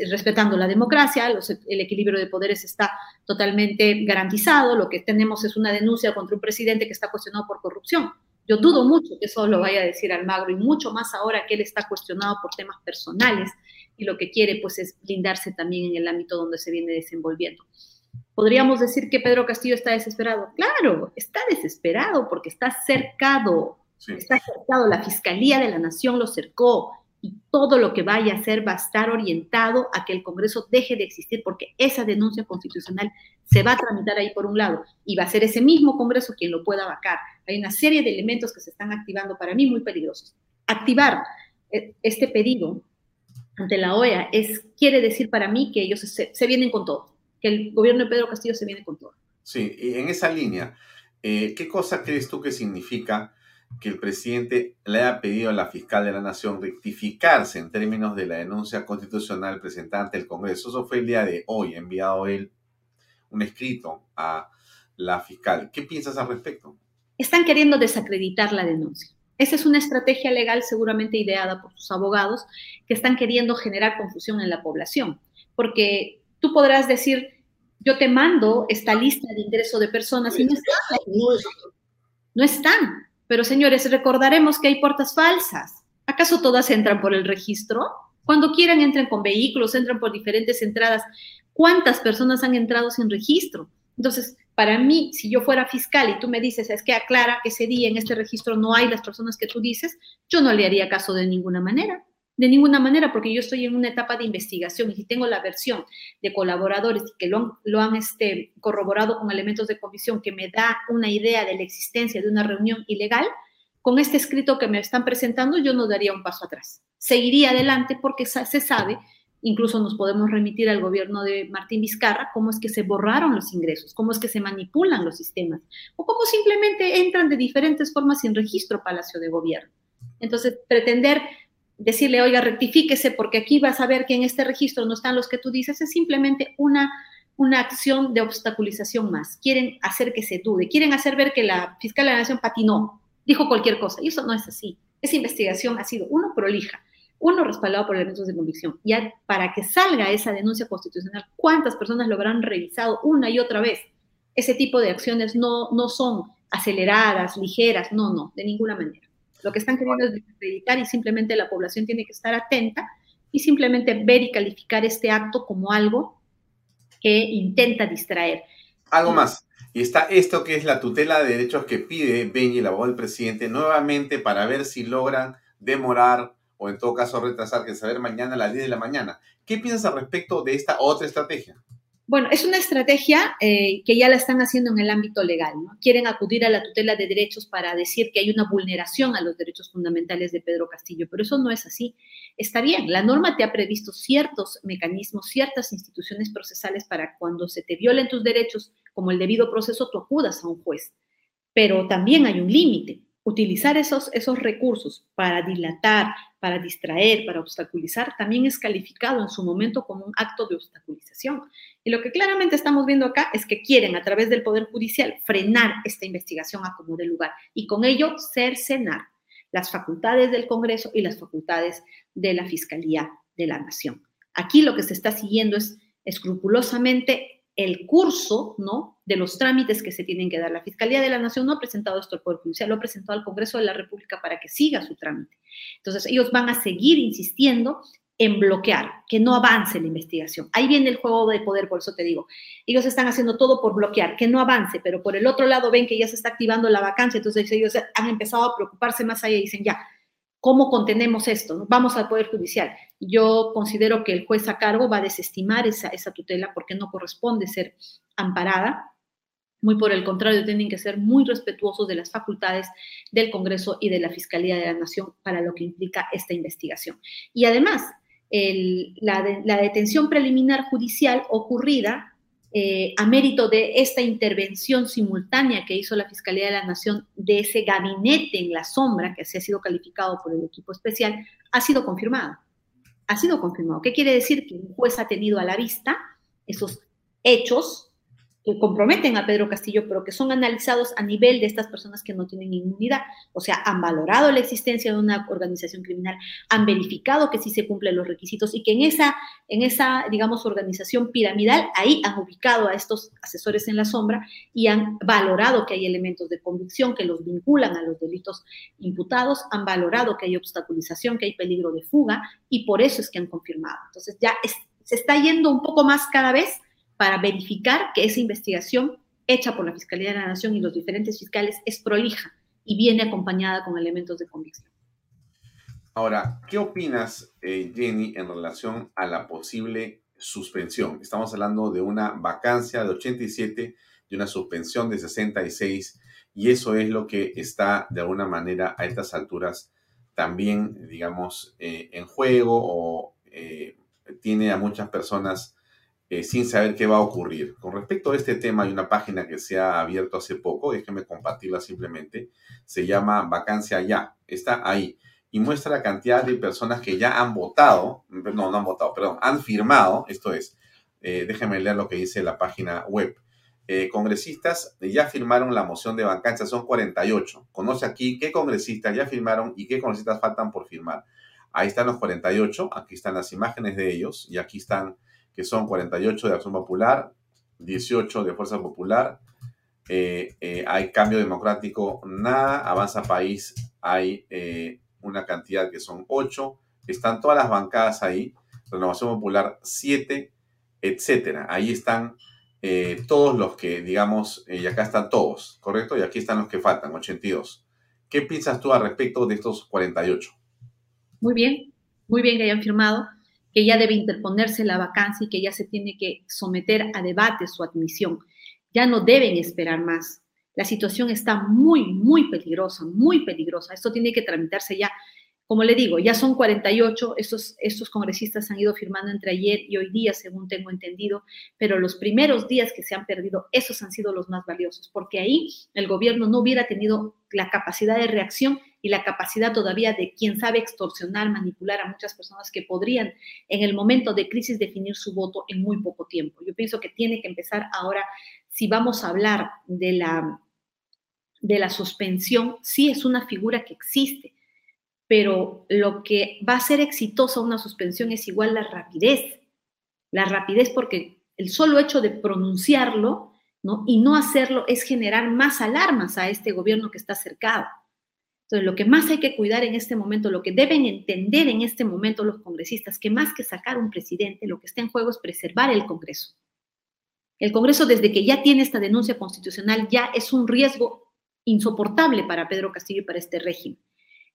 respetando la democracia, el equilibrio de poderes está totalmente garantizado, lo que tenemos es una denuncia contra un presidente que está cuestionado por corrupción. Yo dudo mucho que eso lo vaya a decir Almagro y mucho más ahora que él está cuestionado por temas personales y lo que quiere pues es blindarse también en el ámbito donde se viene desenvolviendo. ¿Podríamos decir que Pedro Castillo está desesperado? Claro, está desesperado porque está cercado, está cercado, la Fiscalía de la Nación lo cercó y todo lo que vaya a hacer va a estar orientado a que el Congreso deje de existir porque esa denuncia constitucional se va a tramitar ahí por un lado y va a ser ese mismo Congreso quien lo pueda vacar. Hay una serie de elementos que se están activando para mí muy peligrosos. Activar eh, este pedido ante la OEA es, quiere decir para mí que ellos se, vienen con todo, que el gobierno de Pedro Castillo se viene con todo. Sí, y en esa línea, eh, ¿qué cosa crees tú que significa que el presidente le haya pedido a la fiscal de la Nación rectificarse en términos de la denuncia constitucional presentada ante el Congreso? Eso fue el día de hoy, enviado él un escrito a la fiscal. ¿Qué piensas al respecto? Están queriendo desacreditar la denuncia. Esa es una estrategia legal seguramente ideada por sus abogados que están queriendo generar confusión en la población, porque tú podrás decir, yo te mando esta lista de ingreso de personas y no están. No están. Pero señores, recordaremos que hay puertas falsas. ¿Acaso todas entran por el registro? Cuando quieran entren con vehículos, entran por diferentes entradas. ¿Cuántas personas han entrado sin registro? Entonces, para mí, si yo fuera fiscal y tú me dices, es que aclara que ese día en este registro no hay las personas que tú dices, yo no le haría caso de ninguna manera. De ninguna manera, porque yo estoy en una etapa de investigación y si tengo la versión de colaboradores que lo han, lo este, corroborado con elementos de comisión que me da una idea de la existencia de una reunión ilegal, con este escrito que me están presentando yo no daría un paso atrás. Seguiría adelante porque se sabe Incluso nos podemos remitir al gobierno de Martín Vizcarra, cómo es que se borraron los ingresos, cómo es que se manipulan los sistemas, o cómo simplemente entran de diferentes formas sin registro Palacio de Gobierno. Entonces, pretender decirle, oiga, rectifíquese porque aquí vas a ver que en este registro no están los que tú dices, es simplemente una, una acción de obstaculización más. Quieren hacer que se dude, quieren hacer ver que la fiscal de la Nación patinó, dijo cualquier cosa, y eso no es así. Esa investigación ha sido, uno, prolija, uno respaldado por elementos de convicción. Ya para que salga esa denuncia constitucional, ¿cuántas personas lo habrán revisado una y otra vez? Ese tipo de acciones no, no son aceleradas, ligeras, no, no, de ninguna manera. Lo que están queriendo es desacreditar y simplemente la población tiene que estar atenta y simplemente ver y calificar este acto como algo que intenta distraer. Algo más. Y está esto que es la tutela de derechos que pide Benji, la voz del presidente, nuevamente para ver si logran demorar o en todo caso retrasar que saber mañana a las 10 de la mañana. ¿Qué piensas al respecto de esta otra estrategia? Bueno, es una estrategia eh, que ya la están haciendo en el ámbito legal. ¿no? Quieren acudir a la tutela de derechos para decir que hay una vulneración a los derechos fundamentales de Pedro Castillo, pero eso no es así. Está bien, la norma te ha previsto ciertos mecanismos, ciertas instituciones procesales para cuando se te violen tus derechos, como el debido proceso, tú acudas a un juez. Pero también hay un límite utilizar esos, esos recursos para dilatar, para distraer, para obstaculizar, también es calificado en su momento como un acto de obstaculización. Y lo que claramente estamos viendo acá es que quieren, a través del Poder Judicial, frenar esta investigación a como de lugar y con ello cercenar las facultades del Congreso y las facultades de la Fiscalía de la Nación. Aquí lo que se está siguiendo es escrupulosamente el curso, ¿no? De los trámites que se tienen que dar. La Fiscalía de la Nación no ha presentado esto al Poder Judicial, lo ha presentado al Congreso de la República para que siga su trámite. Entonces, ellos van a seguir insistiendo en bloquear, que no avance la investigación. Ahí viene el juego de poder, por eso te digo. Ellos están haciendo todo por bloquear, que no avance, pero por el otro lado ven que ya se está activando la vacancia, entonces ellos han empezado a preocuparse más allá y dicen, ya, ¿cómo contenemos esto? Vamos al Poder Judicial. Yo considero que el juez a cargo va a desestimar esa, esa tutela porque no corresponde ser amparada. Muy por el contrario, tienen que ser muy respetuosos de las facultades del Congreso y de la Fiscalía de la Nación para lo que implica esta investigación. Y además, la, detención preliminar judicial ocurrida eh, a mérito de esta intervención simultánea que hizo la Fiscalía de la Nación de ese gabinete en la sombra, que así ha sido calificado por el equipo especial, ha sido confirmado. Ha sido confirmado. ¿Qué quiere decir? Que un juez ha tenido a la vista esos hechos que comprometen a Pedro Castillo, pero que son analizados a nivel de estas personas que no tienen inmunidad. O sea, han valorado la existencia de una organización criminal, han verificado que sí se cumplen los requisitos y que en esa, en esa, digamos, organización piramidal, ahí han ubicado a estos asesores en la sombra y han valorado que hay elementos de convicción que los vinculan a los delitos imputados, han valorado que hay obstaculización, que hay peligro de fuga y por eso es que han confirmado. Entonces ya se está yendo un poco más cada vez para verificar que esa investigación hecha por la Fiscalía de la Nación y los diferentes fiscales es prolija y viene acompañada con elementos de convicción. Ahora, ¿qué opinas, eh, Jenny, en relación a la posible suspensión? Estamos hablando de una vacancia de 87 y una suspensión de 66, y eso es lo que está de alguna manera a estas alturas también, digamos, eh, en juego o eh, tiene a muchas personas eh, sin saber qué va a ocurrir. Con respecto a este tema, hay una página que se ha abierto hace poco, déjenme compartirla simplemente, se llama Vacancia Ya, está ahí y muestra la cantidad de personas que ya han votado, no, no han votado, perdón, han firmado, esto es, eh, déjenme leer lo que dice la página web. Eh, congresistas ya firmaron la moción de vacancia, son 48. Conoce aquí qué congresistas ya firmaron y qué congresistas faltan por firmar. Ahí están los 48, aquí están las imágenes de ellos y aquí están que son 48 de Acción Popular, 18 de Fuerza Popular, eh, eh, hay Cambio Democrático, nada, Avanza País, hay eh, una cantidad que son 8, están todas las bancadas ahí, Renovación Popular 7, etcétera. Ahí están todos los que, digamos, y acá están todos, ¿correcto? Y aquí están los que faltan, 82. ¿Qué piensas tú al respecto de estos 48? Muy bien, muy bien que hayan firmado que ya debe interponerse la vacancia y que ya se tiene que someter a debate su admisión. Ya no deben esperar más. La situación está muy, muy peligrosa, muy peligrosa. Esto tiene que tramitarse ya. Como le digo, ya son 48, estos, estos congresistas han ido firmando entre ayer y hoy día, según tengo entendido, pero los primeros días que se han perdido, esos han sido los más valiosos, porque ahí el gobierno no hubiera tenido la capacidad de reacción y la capacidad todavía de quien sabe extorsionar, manipular a muchas personas que podrían en el momento de crisis definir su voto en muy poco tiempo. Yo pienso que tiene que empezar ahora, si vamos a hablar de la, de la suspensión, sí es una figura que existe, pero lo que va a ser exitosa una suspensión es igual la rapidez. La rapidez porque el solo hecho de pronunciarlo ¿no? y no hacerlo es generar más alarmas a este gobierno que está cercado. Entonces, lo que más hay que cuidar en este momento, lo que deben entender en este momento los congresistas, que más que sacar un presidente, lo que está en juego es preservar el Congreso. El Congreso, desde que ya tiene esta denuncia constitucional, ya es un riesgo insoportable para Pedro Castillo y para este régimen.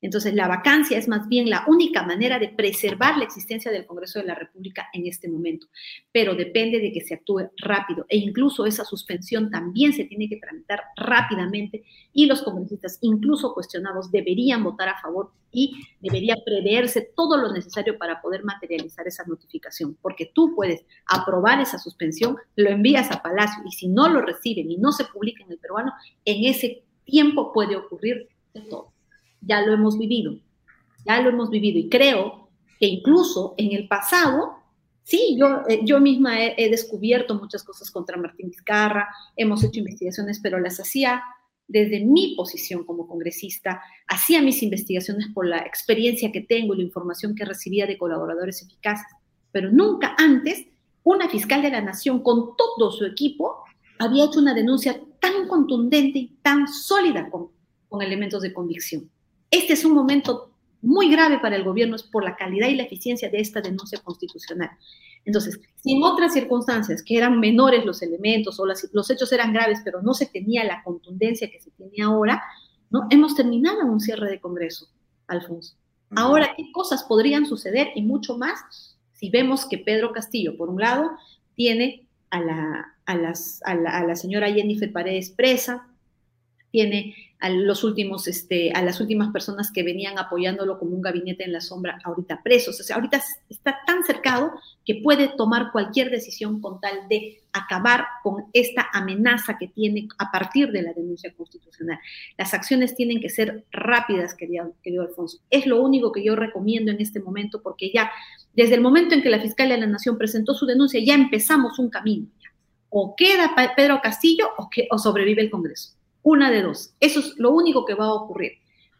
Entonces, la vacancia es más bien la única manera de preservar la existencia del Congreso de la República en este momento, pero depende de que se actúe rápido e incluso esa suspensión también se tiene que tramitar rápidamente y los congresistas, incluso cuestionados, deberían votar a favor y debería preverse todo lo necesario para poder materializar esa notificación, porque tú puedes aprobar esa suspensión, lo envías a Palacio y si no lo reciben y no se publica en el peruano, en ese tiempo puede ocurrir de todo ya lo hemos vivido, ya lo hemos vivido y creo que incluso en el pasado, sí, yo, eh, yo misma he, descubierto muchas cosas contra Martín Vizcarra, hemos hecho investigaciones, pero las hacía desde mi posición como congresista, hacía mis investigaciones por la experiencia que tengo y la información que recibía de colaboradores eficaces, pero nunca antes una fiscal de la nación con todo su equipo había hecho una denuncia tan contundente y tan sólida con, con elementos de convicción. Este es un momento muy grave para el gobierno es por la calidad y la eficiencia de esta denuncia constitucional. Entonces, si en otras circunstancias, que eran menores los elementos o los hechos eran graves, pero no se tenía la contundencia que se tiene ahora, ¿no? Hemos terminado un cierre de Congreso, Alfonso. Ahora, ¿qué cosas podrían suceder y mucho más si vemos que Pedro Castillo, por un lado, tiene a la, a las, a la, a la señora Jennifer Paredes presa, tiene a los últimos, este, a las últimas personas que venían apoyándolo como un gabinete en la sombra, ahorita presos. O sea, ahorita está tan cercado que puede tomar cualquier decisión con tal de acabar con esta amenaza que tiene a partir de la denuncia constitucional. Las acciones tienen que ser rápidas, querido, querido Alfonso. Es lo único que yo recomiendo en este momento, porque ya desde el momento en que la Fiscalía de la Nación presentó su denuncia, ya empezamos un camino. O queda Pedro Castillo o, que, o sobrevive el Congreso. Una de dos. Eso es lo único que va a ocurrir,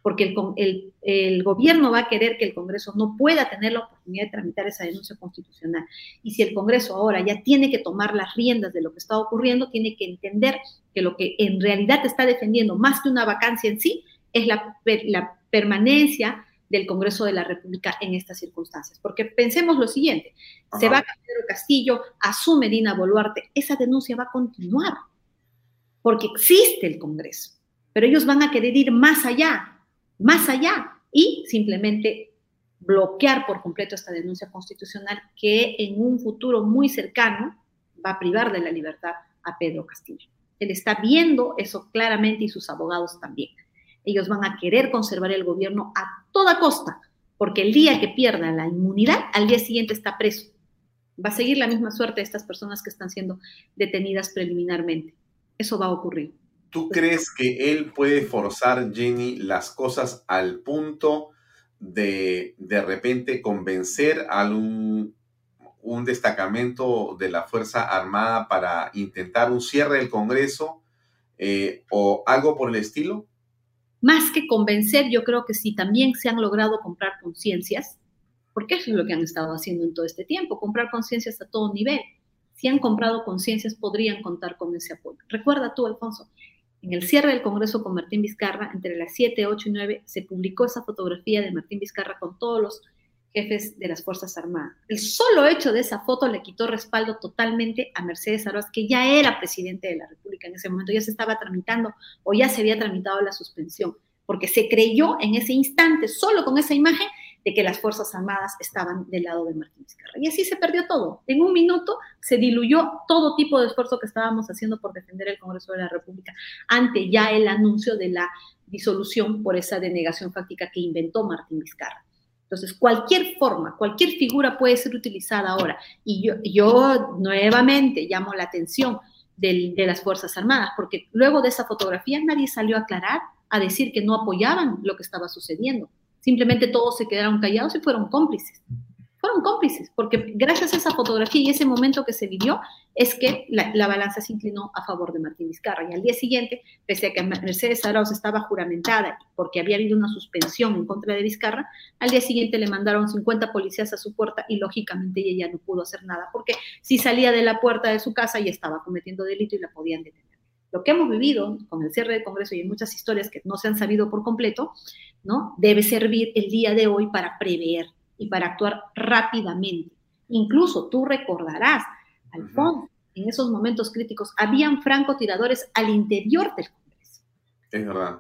porque el, el, el, gobierno va a querer que el Congreso no pueda tener la oportunidad de tramitar esa denuncia constitucional. Y si el Congreso ahora ya tiene que tomar las riendas de lo que está ocurriendo, tiene que entender que lo que en realidad está defendiendo, más que una vacancia en sí, es la, la permanencia del Congreso de la República en estas circunstancias. Porque pensemos lo siguiente, Ajá. se va a Pedro Castillo, asume Dina Boluarte, esa denuncia va a continuar porque existe el Congreso, pero ellos van a querer ir más allá, más allá, y simplemente bloquear por completo esta denuncia constitucional que en un futuro muy cercano va a privar de la libertad a Pedro Castillo. Él está viendo eso claramente y sus abogados también. Ellos van a querer conservar el gobierno a toda costa, porque el día que pierda la inmunidad, al día siguiente está preso. Va a seguir la misma suerte de estas personas que están siendo detenidas preliminarmente eso va a ocurrir. ¿Tú crees que él puede forzar, Jenny, las cosas al punto de de repente convencer a un, un destacamento de la Fuerza Armada para intentar un cierre del Congreso eh, o algo por el estilo? Más que convencer, yo creo que sí también se han logrado comprar conciencias, porque eso es lo que han estado haciendo en todo este tiempo, comprar conciencias a todo nivel si han comprado conciencias, podrían contar con ese apoyo. Recuerda tú, Alfonso, en el cierre del Congreso con Martín Vizcarra, entre las 7, 8 y 9, se publicó esa fotografía de Martín Vizcarra con todos los jefes de las Fuerzas Armadas. El solo hecho de esa foto le quitó respaldo totalmente a Mercedes Aroas, que ya era presidente de la República en ese momento, ya se estaba tramitando o ya se había tramitado la suspensión, porque se creyó en ese instante, solo con esa imagen, de que las Fuerzas Armadas estaban del lado de Martín Vizcarra. Y así se perdió todo. En un minuto se diluyó todo tipo de esfuerzo que estábamos haciendo por defender el Congreso de la República ante ya el anuncio de la disolución por esa denegación fáctica que inventó Martín Vizcarra. Entonces, cualquier forma, cualquier figura puede ser utilizada ahora. Y yo, nuevamente llamo la atención de, de las Fuerzas Armadas, porque luego de esa fotografía nadie salió a aclarar, a decir que no apoyaban lo que estaba sucediendo. Simplemente todos se quedaron callados y fueron cómplices. Fueron cómplices, porque gracias a esa fotografía y ese momento que se vivió, es que la, la balanza se inclinó a favor de Martín Vizcarra. Y al día siguiente, pese a que Mercedes Arauz estaba juramentada porque había habido una suspensión en contra de Vizcarra, al día siguiente le mandaron 50 policías a su puerta y lógicamente ella ya no pudo hacer nada, porque si salía de la puerta de su casa ya estaba cometiendo delito y la podían detener. Lo que hemos vivido con el cierre del Congreso y en muchas historias que no se han sabido por completo, ¿no? Debe servir el día de hoy para prever y para actuar rápidamente. Incluso tú recordarás, Alfonso, uh -huh. en esos momentos críticos, habían francotiradores al interior del Congreso. Es verdad.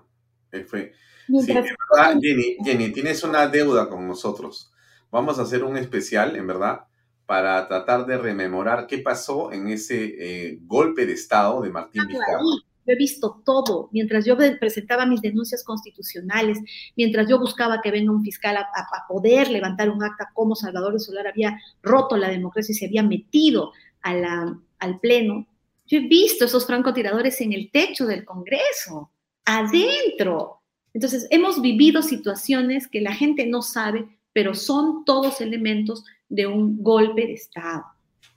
Sí, es verdad, Jenny, Jenny, tienes una deuda con nosotros. Vamos a hacer un especial, en verdad, para tratar de rememorar qué pasó en ese eh, golpe de Estado de Martín Vizcarra. Yo he visto todo, mientras yo presentaba mis denuncias constitucionales, mientras yo buscaba que venga un fiscal a, a, a poder levantar un acta como Salvador de Solar había roto la democracia y se había metido a la, al Pleno. Yo he visto esos francotiradores en el techo del Congreso, adentro. Entonces, hemos vivido situaciones que la gente no sabe, pero son todos elementos de un golpe de Estado.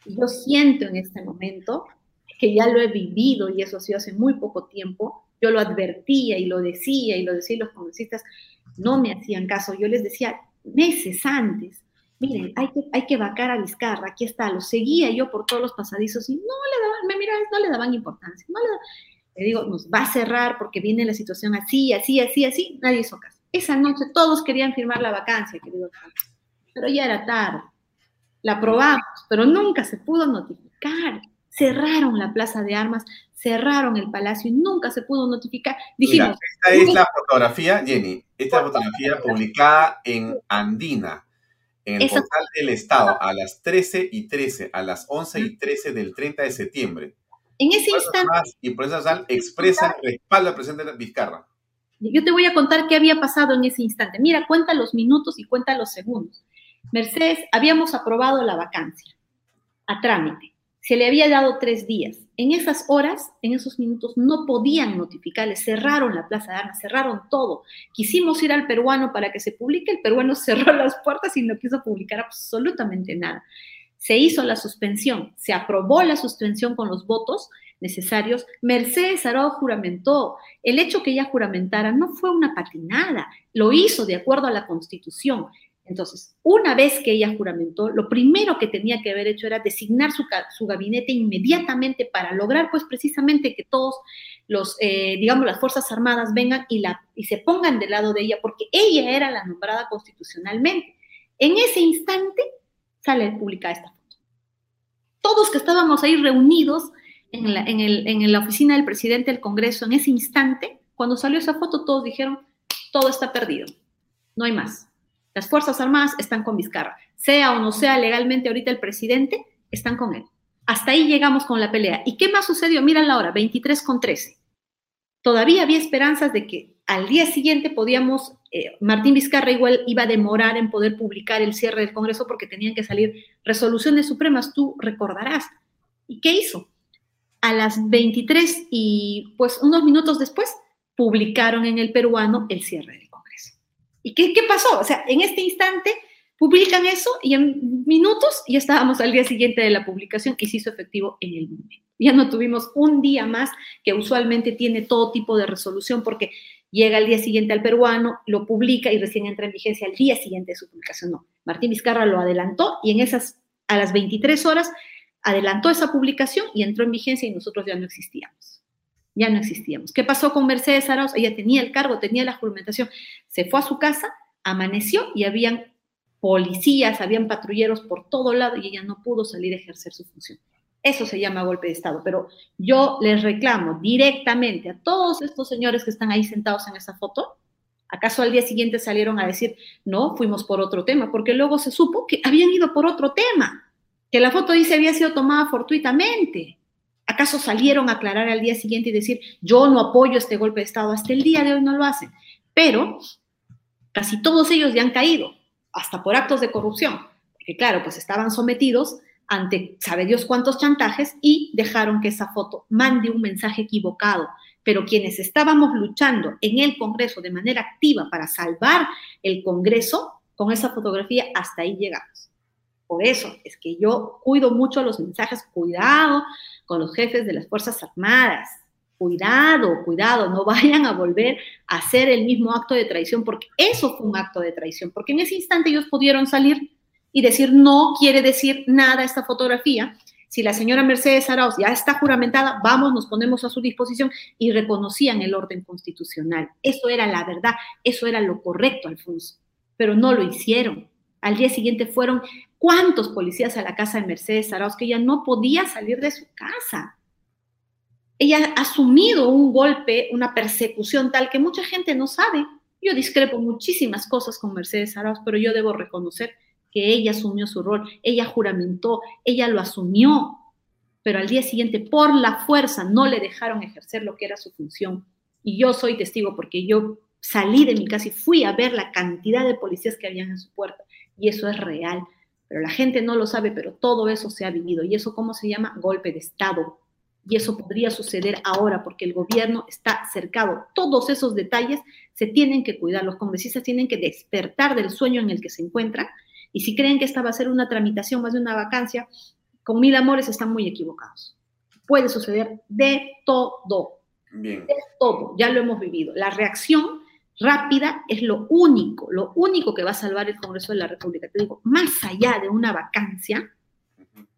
Yo siento en este momento que ya lo he vivido y eso ha sido hace muy poco tiempo. Yo lo advertía y lo decía y lo decía y los congresistas no me hacían caso. Yo les decía meses antes, miren, hay que, vacar a Vizcarra, aquí está, lo seguía yo por todos los pasadizos y no le daban, me no le daban importancia. No le, le digo, nos va a cerrar porque viene la situación así, así, así, así, nadie hizo caso. Esa noche todos querían firmar la vacancia, querido pero ya era tarde. La aprobamos, pero nunca se pudo notificar. Cerraron la plaza de armas, cerraron el palacio y nunca se pudo notificar. Dijimos. esta es la fotografía, Jenny. Esta fotografía publicada en Andina, en el portal del Estado, a las 13 y 13, a las 11 y 13 del 30 de septiembre. En ese instante. y por eso expresa respaldo al presidente Vizcarra. Yo te voy a contar qué había pasado en ese instante. Mira, cuenta los minutos y cuenta los segundos. Mercedes, habíamos aprobado la vacancia a trámite. Se le había dado tres días. En esas horas, en esos minutos, no podían notificarle. Cerraron la plaza de armas, cerraron todo. Quisimos ir al peruano para que se publique. El peruano cerró las puertas y no quiso publicar absolutamente nada. Se hizo la suspensión, se aprobó la suspensión con los votos necesarios. Mercedes Arau juramentó. El hecho que ella juramentara no fue una patinada, lo hizo de acuerdo a la Constitución. Entonces, una vez que ella juramentó, lo primero que tenía que haber hecho era designar su, gabinete inmediatamente para lograr, pues, precisamente que todos los, eh, digamos, las Fuerzas Armadas vengan y, se pongan del lado de ella, porque ella era la nombrada constitucionalmente. En ese instante sale publicada esta foto. Todos que estábamos ahí reunidos en la, en la oficina del presidente del Congreso en ese instante, cuando salió esa foto, todos dijeron, todo está perdido, no hay más las Fuerzas Armadas están con Vizcarra. Sea o no sea legalmente ahorita el presidente, están con él. Hasta ahí llegamos con la pelea. ¿Y qué más sucedió? Mira la hora, 23 con 13. Todavía había esperanzas de que al día siguiente podíamos, eh, Martín Vizcarra igual iba a demorar en poder publicar el cierre del Congreso porque tenían que salir resoluciones supremas, tú recordarás. ¿Y qué hizo? A las 23 y pues unos minutos después publicaron en el peruano el cierre del ¿Y qué, pasó? O sea, en este instante publican eso y en minutos ya estábamos al día siguiente de la publicación y se hizo efectivo en el momento. Ya no tuvimos un día más que usualmente tiene todo tipo de resolución porque llega al día siguiente al peruano, lo publica y recién entra en vigencia al día siguiente de su publicación. No, Martín Vizcarra lo adelantó y en esas, a las 23 horas, adelantó esa publicación y entró en vigencia y nosotros ya no existíamos ya no existíamos. ¿Qué pasó con Mercedes Arauz? Ella tenía el cargo, tenía la juramentación, se fue a su casa, amaneció y habían policías, habían patrulleros por todo lado y ella no pudo salir a ejercer su función. Eso se llama golpe de Estado, pero yo les reclamo directamente a todos estos señores que están ahí sentados en esa foto, ¿acaso al día siguiente salieron a decir, no, fuimos por otro tema? Porque luego se supo que habían ido por otro tema, que la foto dice había sido tomada fortuitamente. ¿Acaso salieron a aclarar al día siguiente y decir, yo no apoyo este golpe de Estado? Hasta el día de hoy no lo hacen. Pero casi todos ellos ya han caído, hasta por actos de corrupción. Porque claro, pues estaban sometidos ante sabe Dios cuántos chantajes y dejaron que esa foto mande un mensaje equivocado. Pero quienes estábamos luchando en el Congreso de manera activa para salvar el Congreso, con esa fotografía hasta ahí llegamos. Por eso es que yo cuido mucho los mensajes, cuidado con los jefes de las Fuerzas Armadas, cuidado, cuidado, no vayan a volver a hacer el mismo acto de traición, porque eso fue un acto de traición, porque en ese instante ellos pudieron salir y decir, no quiere decir nada esta fotografía. Si la señora Mercedes Arauz ya está juramentada, vamos, nos ponemos a su disposición y reconocían el orden constitucional. Eso era la verdad, eso era lo correcto, Alfonso, pero no lo hicieron. Al día siguiente fueron cuántos policías a la casa de Mercedes Arauz que ella no podía salir de su casa. Ella ha asumido un golpe, una persecución tal que mucha gente no sabe. Yo discrepo muchísimas cosas con Mercedes Arauz, pero yo debo reconocer que ella asumió su rol, ella juramentó, ella lo asumió, pero al día siguiente por la fuerza no le dejaron ejercer lo que era su función. Y yo soy testigo porque yo salí de mi casa y fui a ver la cantidad de policías que habían en su puerta y eso es real. Pero la gente no lo sabe, pero todo eso se ha vivido. ¿Y eso cómo se llama? Golpe de Estado. Y eso podría suceder ahora porque el gobierno está cercado. Todos esos detalles se tienen que cuidar. Los congresistas tienen que despertar del sueño en el que se encuentran. Y si creen que esta va a ser una tramitación más de una vacancia, con mil amores están muy equivocados. Puede suceder de todo. Bien. De todo. Ya lo hemos vivido. La reacción rápida es lo único, lo único que va a salvar el Congreso de la República. Te digo, más allá de una vacancia,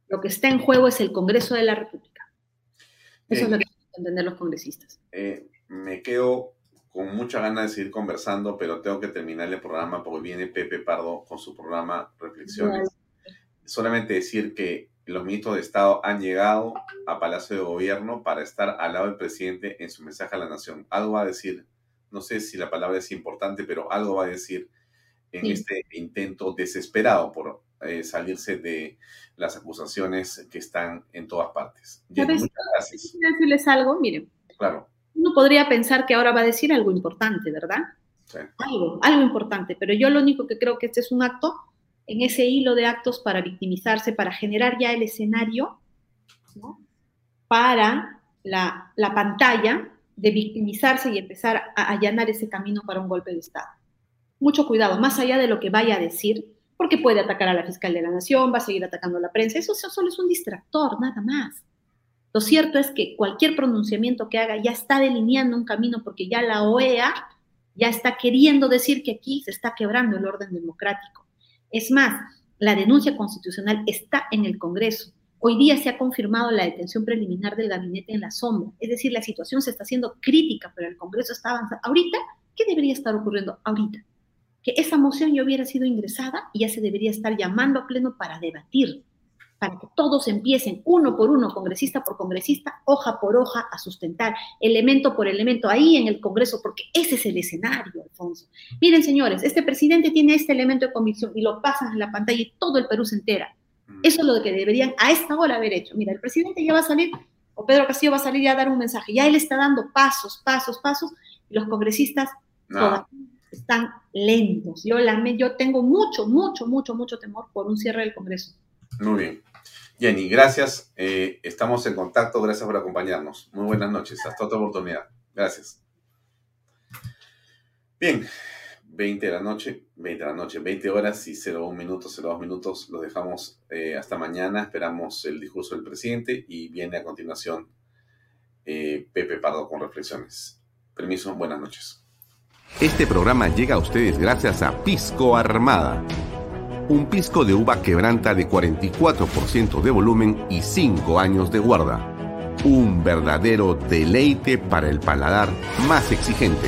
lo que está en juego es el Congreso de la República. Eso es lo que tienen que entender los congresistas. Eh, me quedo con mucha ganas de seguir conversando, pero tengo que terminar el programa porque viene Pepe Pardo con su programa Reflexiones. Solamente decir que los ministros de Estado han llegado a Palacio de Gobierno para estar al lado del presidente en su mensaje a la nación. Algo va a decir, no sé si la palabra es importante, pero algo va a decir en este intento desesperado por eh, salirse de las acusaciones que están en todas partes. muchas gracias. decirles algo, miren. Claro. Uno podría pensar que ahora va a decir algo importante, ¿verdad? Sí. Algo, algo importante, pero yo lo único que creo que este es un acto en ese hilo de actos para victimizarse, para generar ya el escenario para la, la, pantalla de victimizarse y empezar a allanar ese camino para un golpe de Estado. Mucho cuidado, más allá de lo que vaya a decir, porque puede atacar a la fiscal de la nación, va a seguir atacando a la prensa, eso solo es un distractor, nada más. Lo cierto es que cualquier pronunciamiento que haga ya está delineando un camino porque ya la OEA ya está queriendo decir que aquí se está quebrando el orden democrático. Es más, la denuncia constitucional está en el Congreso. Hoy día se ha confirmado la detención preliminar del gabinete en la sombra. Es decir, la situación se está haciendo crítica, pero el Congreso está avanzando. Ahorita, ¿qué debería estar ocurriendo ahorita? Que esa moción ya hubiera sido ingresada y ya se debería estar llamando a pleno para debatir para que todos empiecen uno por uno, congresista por congresista, hoja por hoja, a sustentar, elemento por elemento, ahí en el Congreso, porque ese es el escenario, Alfonso. Miren, señores, este presidente tiene este elemento de convicción y lo pasan en la pantalla y todo el Perú se entera. Mm. Eso es lo que deberían a esta hora haber hecho. Mira, el presidente ya va a salir, o Pedro Castillo va a salir ya a dar un mensaje, ya él está dando pasos, pasos, pasos, y los congresistas están lentos. Yo, la, yo tengo mucho, mucho, mucho, mucho temor por un cierre del Congreso. Muy bien. Jenny, gracias. Eh, estamos en contacto. Gracias por acompañarnos. Muy buenas noches. Hasta otra oportunidad. Gracias. Bien, 20 de la noche, 20 de la noche, 20 horas y 01 minutos, 02 minutos. Los dejamos eh, hasta mañana. Esperamos el discurso del presidente y viene a continuación eh, Pepe Pardo con reflexiones. Permiso, buenas noches. Este programa llega a ustedes gracias a Pisco Armada un pisco de uva quebranta de 44% de volumen y 5 años de guarda. Un verdadero deleite para el paladar más exigente.